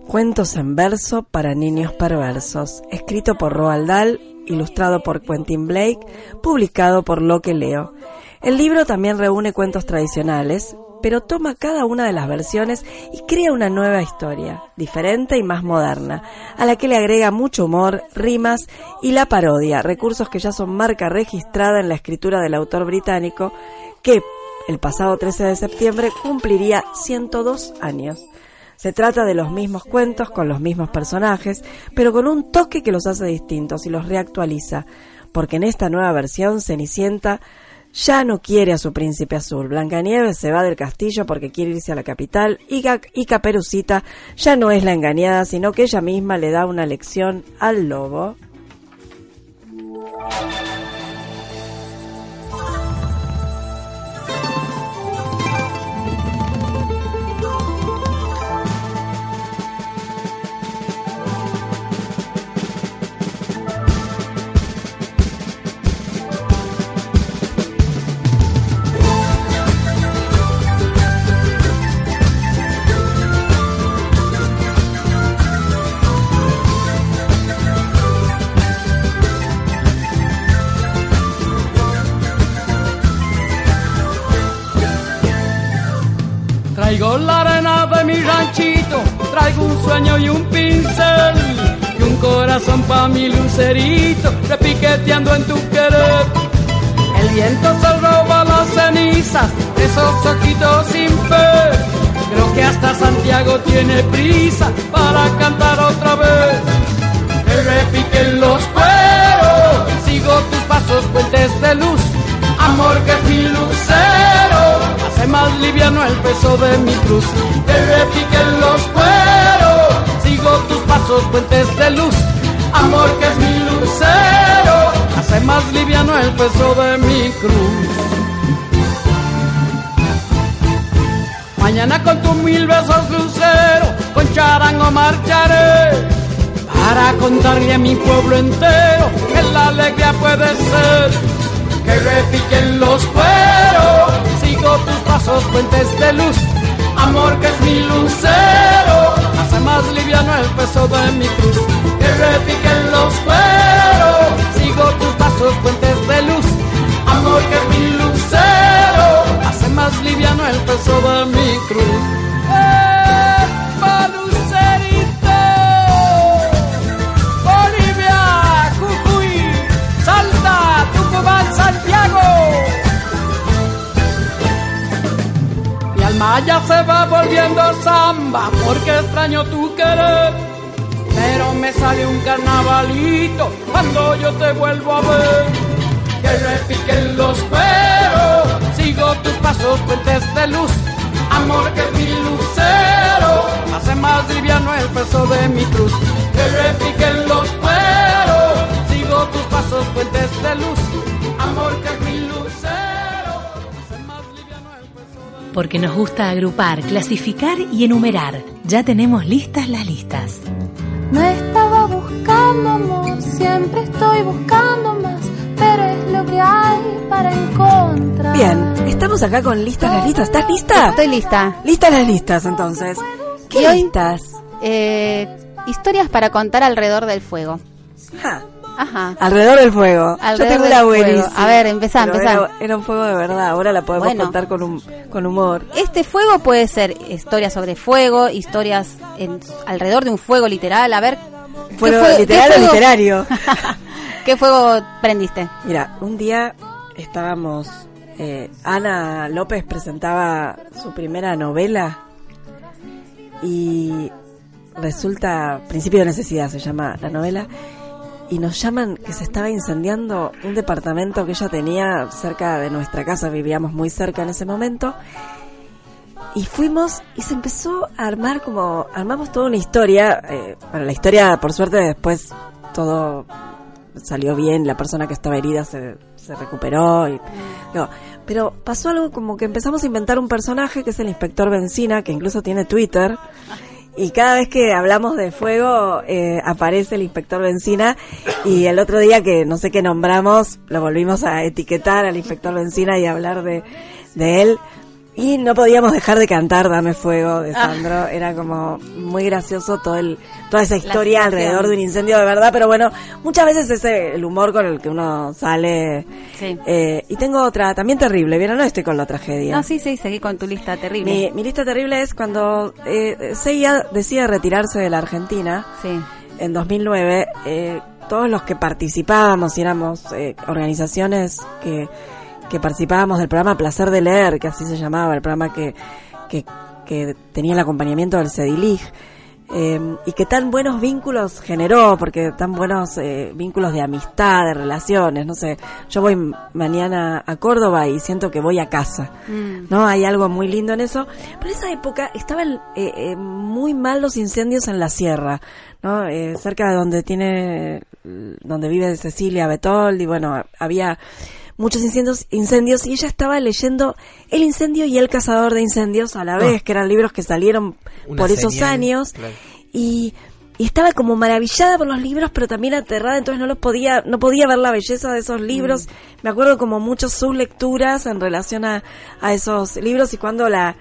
Cuentos en verso para niños perversos, escrito por Roald Dahl, ilustrado por Quentin Blake, publicado por Lo que leo. El libro también reúne cuentos tradicionales, pero toma cada una de las versiones y crea una nueva historia, diferente y más moderna, a la que le agrega mucho humor, rimas y la parodia, recursos que ya son marca registrada en la escritura del autor británico, que el pasado 13 de septiembre cumpliría 102 años. Se trata de los mismos cuentos con los mismos personajes, pero con un toque que los hace distintos y los reactualiza, porque en esta nueva versión Cenicienta ya no quiere a su príncipe azul. Blancanieves se va del castillo porque quiere irse a la capital y, y Caperucita ya no es la engañada, sino que ella misma le da una lección al lobo. Traigo la arena de mi ranchito, traigo un sueño y un pincel, y un corazón pa' mi lucerito, repiqueteando en tu querer. El viento se roba las cenizas, esos ojitos sin fe. Creo que hasta Santiago tiene prisa para cantar otra vez. Que repiquen los cueros, sigo tus pasos, puentes de luz, amor que es mi más liviano el peso de mi cruz. Que repiquen los cueros, sigo tus pasos, puentes de luz, amor que es mi lucero, hace más liviano el peso de mi cruz. Mañana con tus mil besos lucero, con charango marcharé para contarle a mi pueblo entero que la alegría puede ser que repiquen los cueros. Sigo tus pasos, puentes de luz, amor que es mi lucero, hace más liviano el peso de mi cruz. Que repiquen los cueros, sigo tus pasos, puentes de luz, amor que es mi lucero, hace más liviano el peso de mi cruz. Ya se va volviendo samba porque extraño tu querer. Pero me sale un carnavalito cuando yo te vuelvo a ver. Que repiquen los cueros, sigo tus pasos, puentes de luz. Amor que es mi lucero, hace más liviano el peso de mi cruz. Que repiquen los cueros, sigo tus pasos, puentes de luz. Amor que es mi lucero, Porque nos gusta agrupar, clasificar y enumerar. Ya tenemos listas las listas. No estaba buscando amor, siempre estoy buscando más, pero es lo que hay para encontrar. Bien, estamos acá con listas las listas. ¿Estás lista? Estoy lista. Listas las listas, entonces. ¿Qué listas? Eh, historias para contar alrededor del fuego. Ja, Ajá. Alrededor del fuego. Yo Alrededor tengo del una buenísima. A ver, empezá, empezá. Era, era un fuego de verdad, ahora la podemos Bueno. contar con, un, con humor. Este fuego puede ser historias sobre fuego, historias en- alrededor de un fuego literal. A ver. ¿qué ¿Fuego fuego- literal o literario? ¿Qué fuego prendiste? Mira, un día estábamos. eh, Ana López presentaba su primera novela y resulta. Principio de necesidad se llama la novela. Y nos llaman que se estaba incendiando un departamento que ella tenía cerca de nuestra casa, vivíamos muy cerca en ese momento. Y fuimos y se empezó a armar como, armamos toda una historia, eh, bueno, la historia por suerte después todo salió bien, la persona que estaba herida se, se recuperó. Y, digo, pero pasó algo como que empezamos a inventar un personaje que es el inspector Benzina, que incluso tiene Twitter. Y cada vez que hablamos de fuego eh, aparece el inspector Benzina y el otro día que no sé qué nombramos, lo volvimos a etiquetar al inspector Benzina y hablar de, de él. Y no podíamos dejar de cantar Dame Fuego de Sandro. Era como muy gracioso todo el, toda esa historia alrededor de un incendio de verdad. Pero bueno, muchas veces es el humor con el que uno sale. Sí. Eh, y tengo otra también terrible. Vieron, no estoy con la tragedia. No, sí, sí, seguí con tu lista terrible. Mi, mi lista terrible es cuando eh, CIA decide retirarse de la Argentina Sí. en 2009. Eh, todos los que participábamos y éramos eh, organizaciones que, que participábamos del programa Placer de Leer, que así se llamaba, el programa que, que, que tenía el acompañamiento del CEDILIG. eh, y que tan buenos vínculos generó, porque tan buenos eh, vínculos de amistad, de relaciones, no sé, yo voy mañana a Córdoba y siento que voy a casa, Mm. ¿no? Hay algo muy lindo en eso. Pero esa época estaban eh, eh, muy mal los incendios en la sierra, ¿no? Eh, cerca de donde tiene, donde vive Cecilia Betol, y bueno, había muchos incendios, incendios y ella estaba leyendo El incendio y El cazador de incendios a la Ah. vez, que eran libros que salieron Una por esos señal, años claro. y, y estaba como maravillada por los libros, pero también aterrada, entonces no los podía, no podía ver la belleza de esos libros. Mm. Me acuerdo como mucho sus lecturas en relación a, a esos libros y cuando la,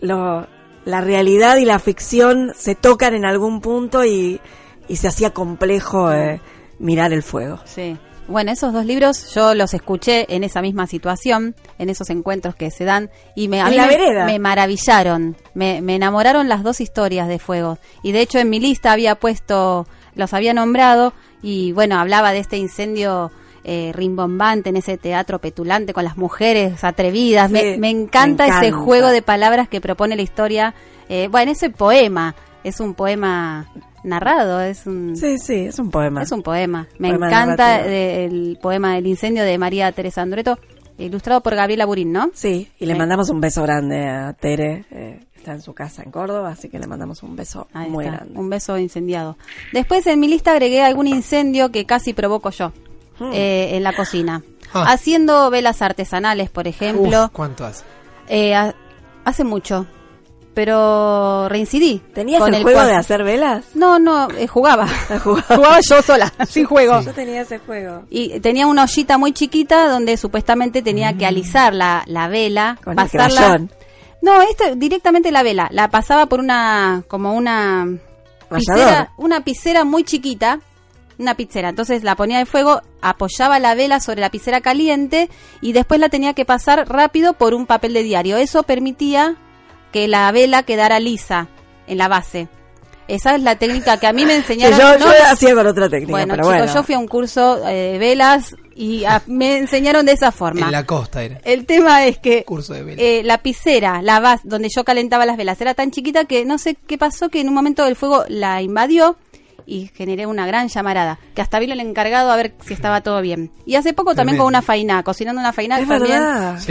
lo, la realidad y la ficción se tocan en algún punto y, y se hacía complejo eh, mirar el fuego. Sí. Bueno, esos dos libros yo los escuché en esa misma situación, en esos encuentros que se dan, y me, a mí la me, vereda. me maravillaron, me, me enamoraron las dos historias de fuego. Y de hecho en mi lista había puesto, los había nombrado, y bueno, hablaba de este incendio eh, rimbombante en ese teatro petulante con las mujeres atrevidas. me, Sí, me encanta me ese encanta. juego de palabras que propone la historia. Eh, bueno, ese poema, es un poema narrado, es un... Sí, sí, es un poema. Es un poema. Me Poema encanta de- el poema El incendio de María Teresa Andreto, ilustrado por Gabriela Burín, ¿no? Sí, y le mandamos un beso grande a Tere. eh, está en su casa en Córdoba, así que le mandamos un beso Ahí muy está, grande. Un beso incendiado. Después en mi lista agregué algún incendio que casi provoco yo Hmm. eh, en la cocina. Ah. Haciendo velas artesanales, por ejemplo. Uf, ¿Cuánto hace? Eh, ha- hace mucho. Pero reincidí. ¿Tenías con el, juego de hacer velas? No, no, eh, jugaba. jugaba. jugaba yo sola, sin juego. Yo tenía ese juego. Y tenía una ollita muy chiquita donde supuestamente tenía que alisar la, la vela. Mm. Con el pasarla. crayón. No, esto directamente la vela. La pasaba por una, como una piscera, una piscera muy chiquita. Una pizzera. Entonces la ponía de fuego, apoyaba la vela sobre la piscera caliente y después la tenía que pasar rápido por un papel de diario. Eso permitía que la vela quedara lisa en la base. Esa es la técnica que a mí me Sí, enseñaron. yo, ¿no? yo hacía con otra técnica, Bueno, pero chicos, bueno. yo fui a un curso eh, de velas y a- me enseñaron de esa forma. En la costa era. El tema es que Curso de vela. eh, la piscera, la base donde yo calentaba las velas, era tan chiquita que no sé qué pasó, que en un momento el fuego la invadió y generé una gran llamarada. Que hasta vino el encargado a ver si estaba todo bien. Y hace poco también con una faina, cocinando una faina Es también verdad. Sí.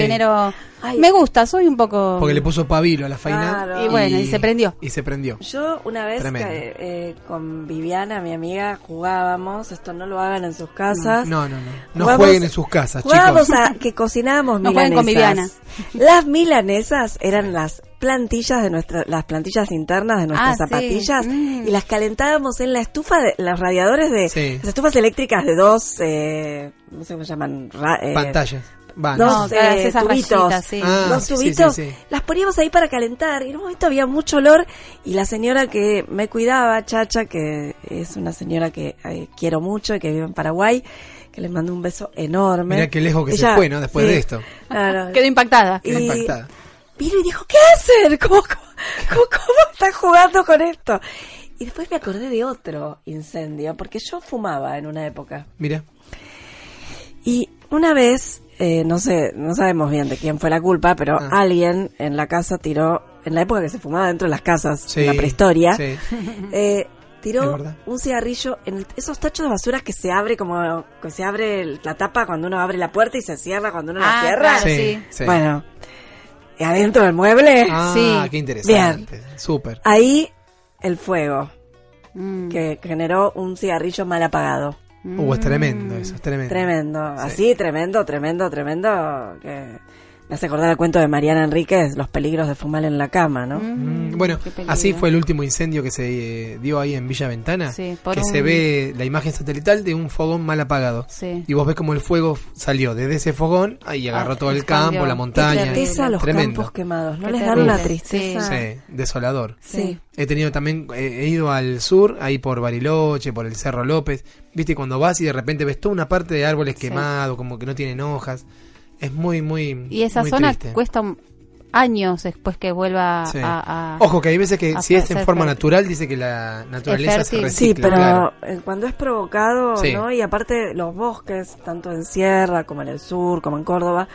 Ay. Me gusta, soy un poco. Porque le puso pabilo a la faina. Claro. Y bueno, y se prendió. Y se prendió. Yo una vez que, eh, con Viviana, mi amiga, jugábamos, esto no lo hagan en sus casas. No, no, no. No jueguen en sus casas, Jugábamos chicos. a que cocinábamos No jueguen milanesas. con Viviana. Las milanesas eran las plantillas de nuestra, las plantillas internas de nuestras Ah, sí. zapatillas Mm. y las calentábamos en la estufa de los radiadores de Sí. las estufas eléctricas de dos, eh, no sé cómo se llaman, Ra- eh, Pantallas. Dos No, eh, esas tubitos, rayitas, sí. Ah, dos sí, sí, tubitos, sí, sí. las poníamos ahí para calentar y en un momento había mucho olor y la señora que me cuidaba, Chacha, que es una señora que eh, quiero mucho y que vive en Paraguay, que le mando un beso enorme. Mirá qué lejos que se fue, ¿no? Después sí, de esto. Claro. Quedó impactada. Quedó Y- impactada. Vino y dijo, ¿qué hacen? ¿Cómo, cómo, cómo, cómo están jugando con esto? Y después me acordé de otro incendio, porque yo fumaba en una época. Mira. Y una vez, eh, no sé, no sabemos bien de quién fue la culpa, pero Ah. alguien en la casa tiró, en la época que se fumaba dentro de las casas, Sí. en la prehistoria, Sí. eh, tiró un cigarrillo en el- esos tachos de basura que se abre como, que se abre el- la tapa cuando uno abre la puerta y se cierra cuando uno la Ah, cierra. claro, Sí, sí. sí. Bueno, ¿y adentro del mueble? Ah, Sí. qué interesante. Súper. Ahí el fuego, Mm. que generó un cigarrillo mal apagado. Uh, es tremendo eso, es tremendo. Tremendo, así, tremendo, tremendo, tremendo. Que me hace acordar el cuento de Mariana Enríquez, Los peligros de fumar en la cama, ¿no? Mm, Bueno, Qué así fue el último incendio que se eh, dio ahí en Villa Ventana, Sí, que un- se ve la imagen satelital de un fogón mal apagado. Sí. Y vos ves como el fuego salió desde ese fogón y agarró Ah, todo el expandió. campo, la Qué montaña. tristeza los Tremendo. campos quemados, ¿no Qué les dan una tristeza? Sí, desolador. Sí. He tenido también, eh, he ido al sur, ahí por Bariloche, por el Cerro López. Viste, cuando vas y de repente ves toda una parte de árboles Sí. quemados, como que no tienen hojas. Es muy, muy. Y esa muy zona triste. cuesta años después que vuelva Sí. a, a- Ojo, que hay veces que si es en forma fértil. natural, dice que la naturaleza se recicla. Sí, pero claro. eh, cuando es provocado, Sí. ¿no? Y aparte los bosques, tanto en Sierra como en el sur, como en Córdoba,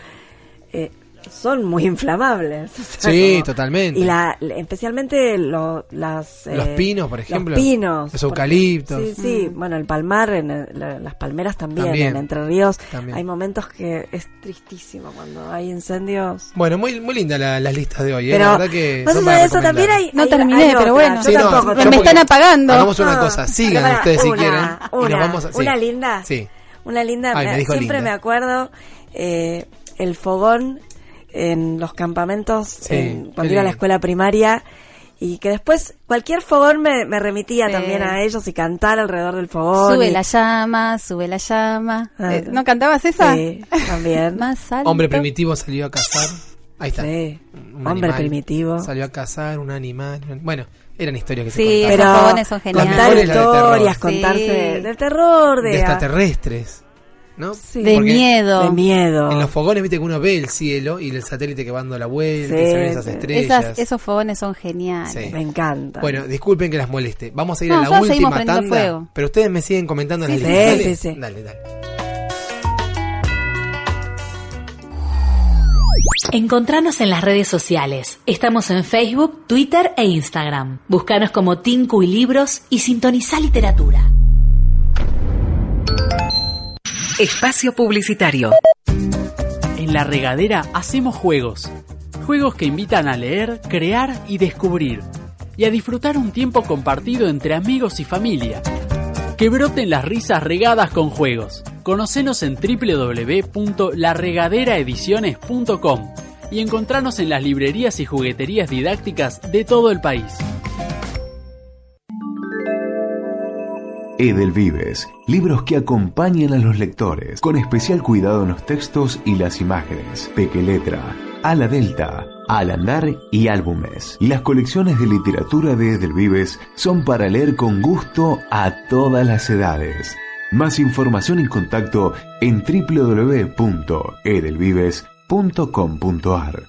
eh, son muy inflamables. o sea, Sí, como- totalmente. Y la, especialmente lo- las... eh, Los pinos, por ejemplo. Los pinos. Los porque- eucaliptos. Sí, sí. Bueno, el palmar, en el- la- las palmeras también, También. en Entre Ríos. También. Hay momentos que es tristísimo cuando hay incendios. Bueno, muy, muy linda la- las listas de hoy, ¿eh? Pero, la verdad que más allá de eso, también hay... No hay- terminé, hay pero bueno. Yo Sí, no, tampoco. yo me están apagando. Hagamos una Ah, cosa, sigan ustedes si una, quieren. y Una, nos vamos a, sí. una linda. Sí. Una linda. Ay, me me- dijo siempre linda. me acuerdo eh, el fogón en los campamentos Sí, en- cuando iba a la escuela primaria y que después cualquier fogón me, me remitía Sí. también a ellos y cantar alrededor del fogón. Sube y- la llama, sube la llama. Ah. Eh, ¿No cantabas esa? Sí, también. Más alto. Hombre primitivo salió a cazar. Ahí está. Sí, Un hombre animal. primitivo. Salió a cazar un animal. Bueno, eran historias que Sí, se contaban. Pero fogones son geniales. contar de historias, Sí. contarse del terror, de, de extraterrestres. ¿No? Sí. De Porque miedo. de miedo. En los fogones, viste que uno ve el cielo y el satélite que va dando la vuelta, Sí, y se ven esas sí. estrellas. Esas, esos fogones son geniales. Sí. Me encanta. Bueno, disculpen que las moleste. Vamos a ir No, a la última tanda. fuego. Pero ustedes me siguen comentando Sí, las sí, listas. Dale, sí, sí. dale, dale. Encontranos en las redes sociales. Estamos en Facebook, Twitter e Instagram. Búscanos como Tinku y Libros y sintoniza literatura. Espacio Publicitario. En la regadera hacemos juegos. Juegos que invitan a leer, crear y descubrir. Y a disfrutar un tiempo compartido entre amigos y familia. Que broten las risas regadas con juegos. Conocenos en www.larregaderaediciones.com y encontranos en las librerías y jugueterías didácticas de todo el país. Edelvives, libros que acompañan a los lectores, con especial cuidado en los textos y las imágenes. Pequeletra, Ala Delta, Al Andar y Álbumes. Las colecciones de literatura de Edelvives son para leer con gusto a todas las edades. Más información y contacto en www.edelvives.com.ar.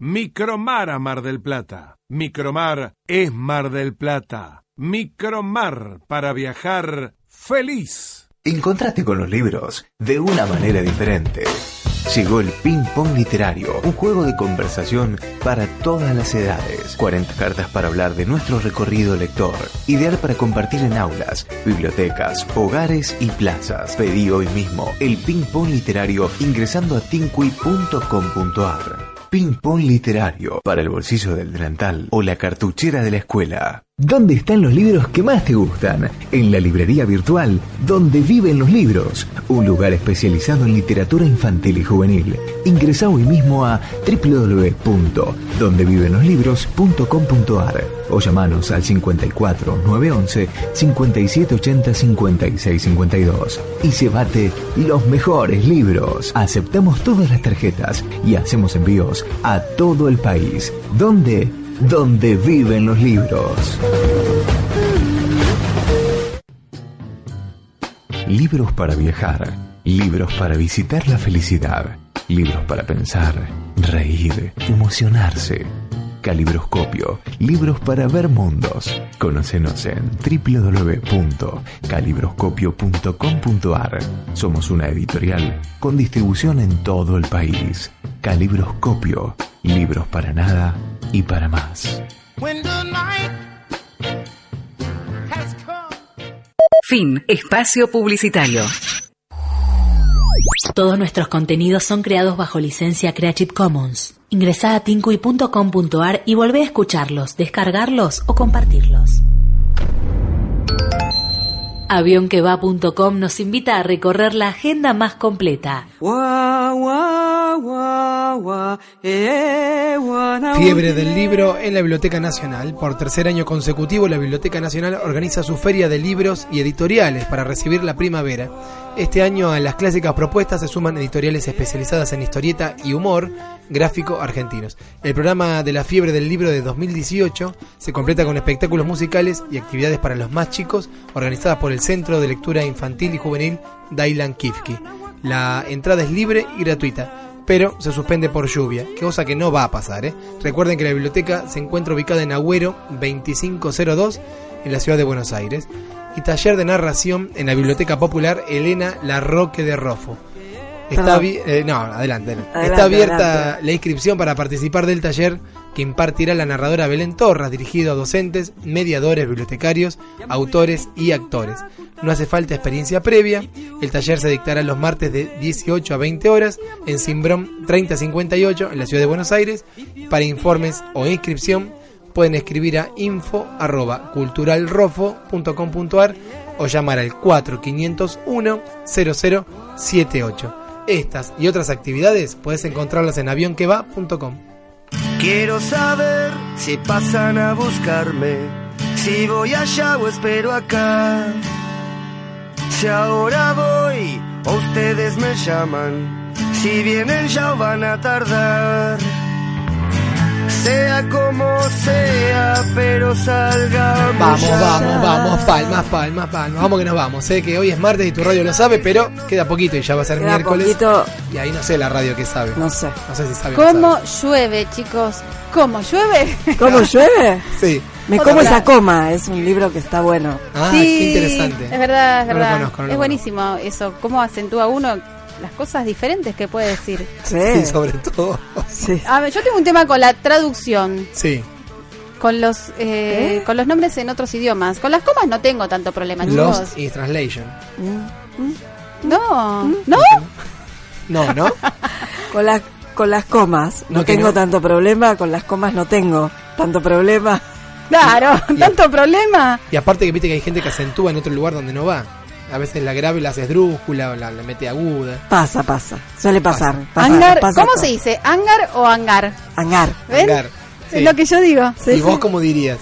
Micromar a Mar del Plata. Micromar es Mar del Plata. Micromar para viajar feliz. Encontrate con los libros de una manera diferente. Llegó el Ping Pong Literario, un juego de conversación para todas las edades. 40 cartas para hablar de nuestro recorrido lector. Ideal para compartir en aulas, bibliotecas, hogares y plazas. Pedí hoy mismo el Ping Pong Literario ingresando a tincui.com.ar. Ping Pong Literario para el bolsillo del delantal o la cartuchera de la escuela. ¿Dónde están los libros que más te gustan? En la librería virtual, donde viven los libros. Un lugar especializado en literatura infantil y juvenil. Ingresa hoy mismo a www.dondevivenloslibros.com.ar o llamanos al 54 911 5780 56 52 y llévate los mejores libros. Aceptamos todas las tarjetas y hacemos envíos a todo el país. ¿Dónde? Donde viven los libros. Libros para viajar, libros para visitar la felicidad, libros para pensar, reír, emocionarse. Calibroscopio, libros para ver mundos. Conócenos en www.calibroscopio.com.ar. Somos una editorial con distribución en todo el país. Calibroscopio, libros para nada y para más. Fin. Espacio publicitario. Todos nuestros contenidos son creados bajo licencia Creative Commons. Ingresá a tincuy.com.ar y volvé a escucharlos, descargarlos o compartirlos. Avionqueva.com nos invita a recorrer la agenda más completa. Fiebre del libro en la Biblioteca Nacional. Por tercer año consecutivo, la Biblioteca Nacional organiza su feria de libros y editoriales para recibir la primavera. Este año a las clásicas propuestas se suman editoriales especializadas en historieta y humor gráfico argentinos. El programa de la fiebre del libro de 2018 se completa con espectáculos musicales y actividades para los más chicos organizadas por el Centro de Lectura Infantil y Juvenil Dailan Kifki. La entrada es libre y gratuita, pero se suspende por lluvia, cosa que no va a pasar. ¿eh? Recuerden que la biblioteca se encuentra ubicada en Agüero 2502 en la ciudad de Buenos Aires y taller de narración en la Biblioteca Popular Elena Larroque de Rofo. Está eh, no, adelante, adelante. Adelante, Está abierta adelante. la inscripción para participar del taller que impartirá la narradora Belén Torras, dirigido a docentes, mediadores, bibliotecarios, autores y actores. No hace falta experiencia previa. El taller se dictará los martes de 18 a 20 horas en Simbrón 3058 en la ciudad de Buenos Aires. Para informes o inscripción pueden escribir a info arroba culturalrofo.com.ar o llamar al 4501 0078. Estas y otras actividades puedes encontrarlas en avionqueva.com. Quiero saber si pasan a buscarme, si voy allá o espero acá. Si ahora voy o ustedes me llaman, si vienen ya o van a tardar. Sea como sea, pero salgamos. Vamos, ya. vamos, vamos, palmas, palmas, palmas. Vamos que nos vamos. Sé que hoy es martes y tu radio lo sabe, pero queda poquito y ya va a ser Queda miércoles. poquito. Y ahí no sé la radio que sabe. No sé. No sé si sabe. o no ¿Cómo llueve, chicos? ¿Cómo llueve? ¿Cómo llueve? Sí. Me Otra. como esa coma, es un libro que está bueno. Ah, sí, qué interesante. Es verdad, es No lo verdad. conozco, no lo es buenísimo eso. ¿Cómo acentúa uno las cosas diferentes que puede decir? Sí, sobre todo. Sí. A ver, yo tengo un tema con la traducción. Sí. Con los eh, con los nombres en otros idiomas. Con las comas no tengo tanto problema, chicos. Lost in Translation. No, ¿no? No, ¿no? Con las con las comas no, tengo no. tanto problema, con las comas no tengo tanto problema. Claro, tanto problema. Y aparte que viste que hay gente que acentúa en otro lugar donde no va. A veces la grave la hace esdrújula o la, la mete aguda. Pasa, pasa. Suele pasar. pasa, Hangar, pasa ¿cómo todo. se dice? ¿Hangar o hangar? Hangar. ¿Ven? Hangar, sí. Es lo que yo digo. ¿Y vos cómo dirías?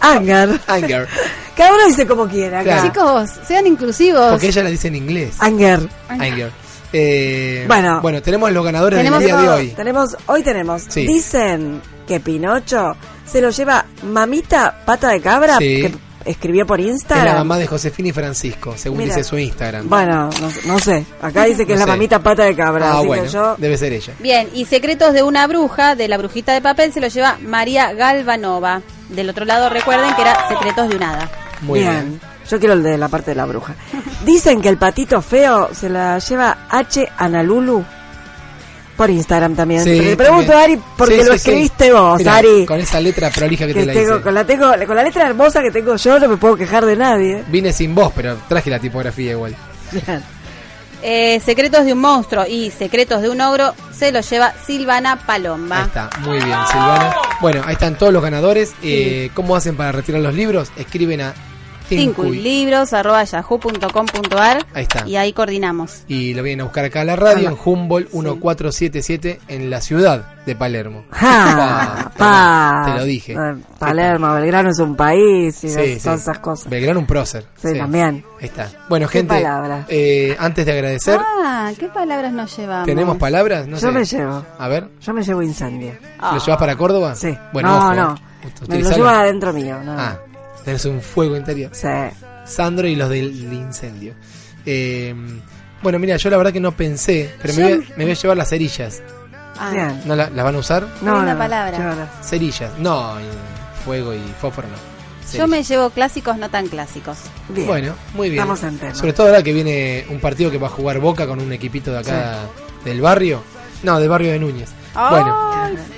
Hangar. Hangar. Cada uno dice como quiera. Claro. Chicos, sean inclusivos. Porque ella la dice en inglés. Hangar. Hangar. Eh, Bueno. bueno, tenemos los ganadores Tenemos, del día de hoy. tenemos, hoy tenemos, Sí. dicen que Pinocho se lo lleva Mamita Pata de Cabra, Sí. que escribió por Es la Instagram. mamá de Josefina y Francisco, según Mira. dice su Instagram. Bueno, no, no sé. Acá dice que No es la sé. mamita Pata de Cabra. ah, así bueno, que yo. debe ser ella. Bien, y Secretos de una bruja, de la brujita de papel, se lo lleva María Galvanova. Del otro lado, recuerden que era Secretos de un hada. Muy bien. bien. Yo quiero el de la parte de la bruja. Dicen que el patito feo se la lleva H. Analulu por Instagram también. Sí, le pregunto también. a Ari porque Sí, lo sí, sí. escribiste vos, Mirá, Ari. Con esa letra prolija que, Que te la tengo, hice. con la tengo, con la letra hermosa que tengo yo no me puedo quejar de nadie. Vine sin voz, pero traje la tipografía igual. Bien. Eh, Secretos de un monstruo y Secretos de un ogro se lo lleva Silvana Palomba. Ahí está, muy bien, Silvana. Bueno, ahí están todos los ganadores. Eh, ¿Cómo hacen para retirar los libros? Escriben a Tincuy libros arroba yahoo.com.ar Ahí está. y ahí coordinamos. y lo vienen a buscar acá a la radio en Humboldt 1477 en la ciudad de Palermo. Ja, Pa, pa. te lo dije. Eh, Palermo, Belgrano es un país y Sí, todas sí. esas cosas. Belgrano un prócer. Sí, también. Ahí está. Bueno, gente, eh, antes de agradecer, Ah, ¿qué palabras nos llevamos? ¿tenemos palabras? No Yo sé. me llevo. A ver, Yo me llevo incendio. ¿lo llevas para Córdoba? Sí. Bueno, no, ojo, no. Me lo llevo adentro mío. No. Ah, tenés un fuego interior. Sí. Sandro y los del incendio. Eh, bueno, mira, yo la verdad que no pensé, pero me voy, a, me voy a llevar las cerillas. Ah. ¿No la- las van a usar? No, no, palabra. Cerillas. No, fuego y fósforo no. Yo me llevo clásicos no tan clásicos. Bien. Bueno, muy bien. Estamos en tema. Sobre todo ahora que viene un partido que va a jugar Boca con un equipito de acá del barrio. No, del barrio de Núñez. Bueno,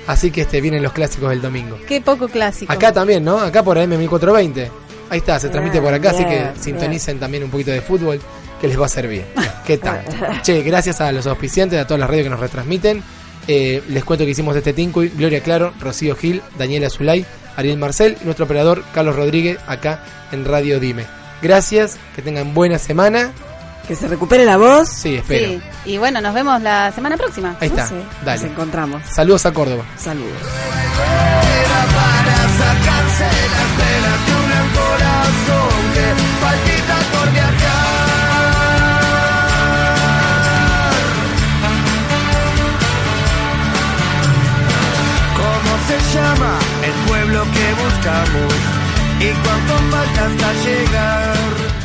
así que este vienen los clásicos del domingo. qué poco clásico. Acá también, ¿no? Acá por AM1420. Ahí está, se transmite por acá, así que bien, sintonicen también un poquito de fútbol que les va a servir. ¿Qué tal? che, gracias a los auspiciantes, a todas las radios que nos retransmiten. Eh, les cuento que hicimos este Tincuy, Gloria Claro, Rocío Gil, Daniela Zulay, Ariel Marcel y nuestro operador Carlos Rodríguez acá en Radio Dime. Gracias, que tengan buena semana. Que se recupere la voz. Sí, espero. Sí, y bueno, nos vemos la semana próxima. Ahí está, Sí, dale. Nos encontramos. Saludos a Córdoba. Saludos. para sacarse las venas de un corazón que palpita por viajar. ¿Cómo se llama el pueblo que buscamos? ¿Y cuánto falta hasta llegar?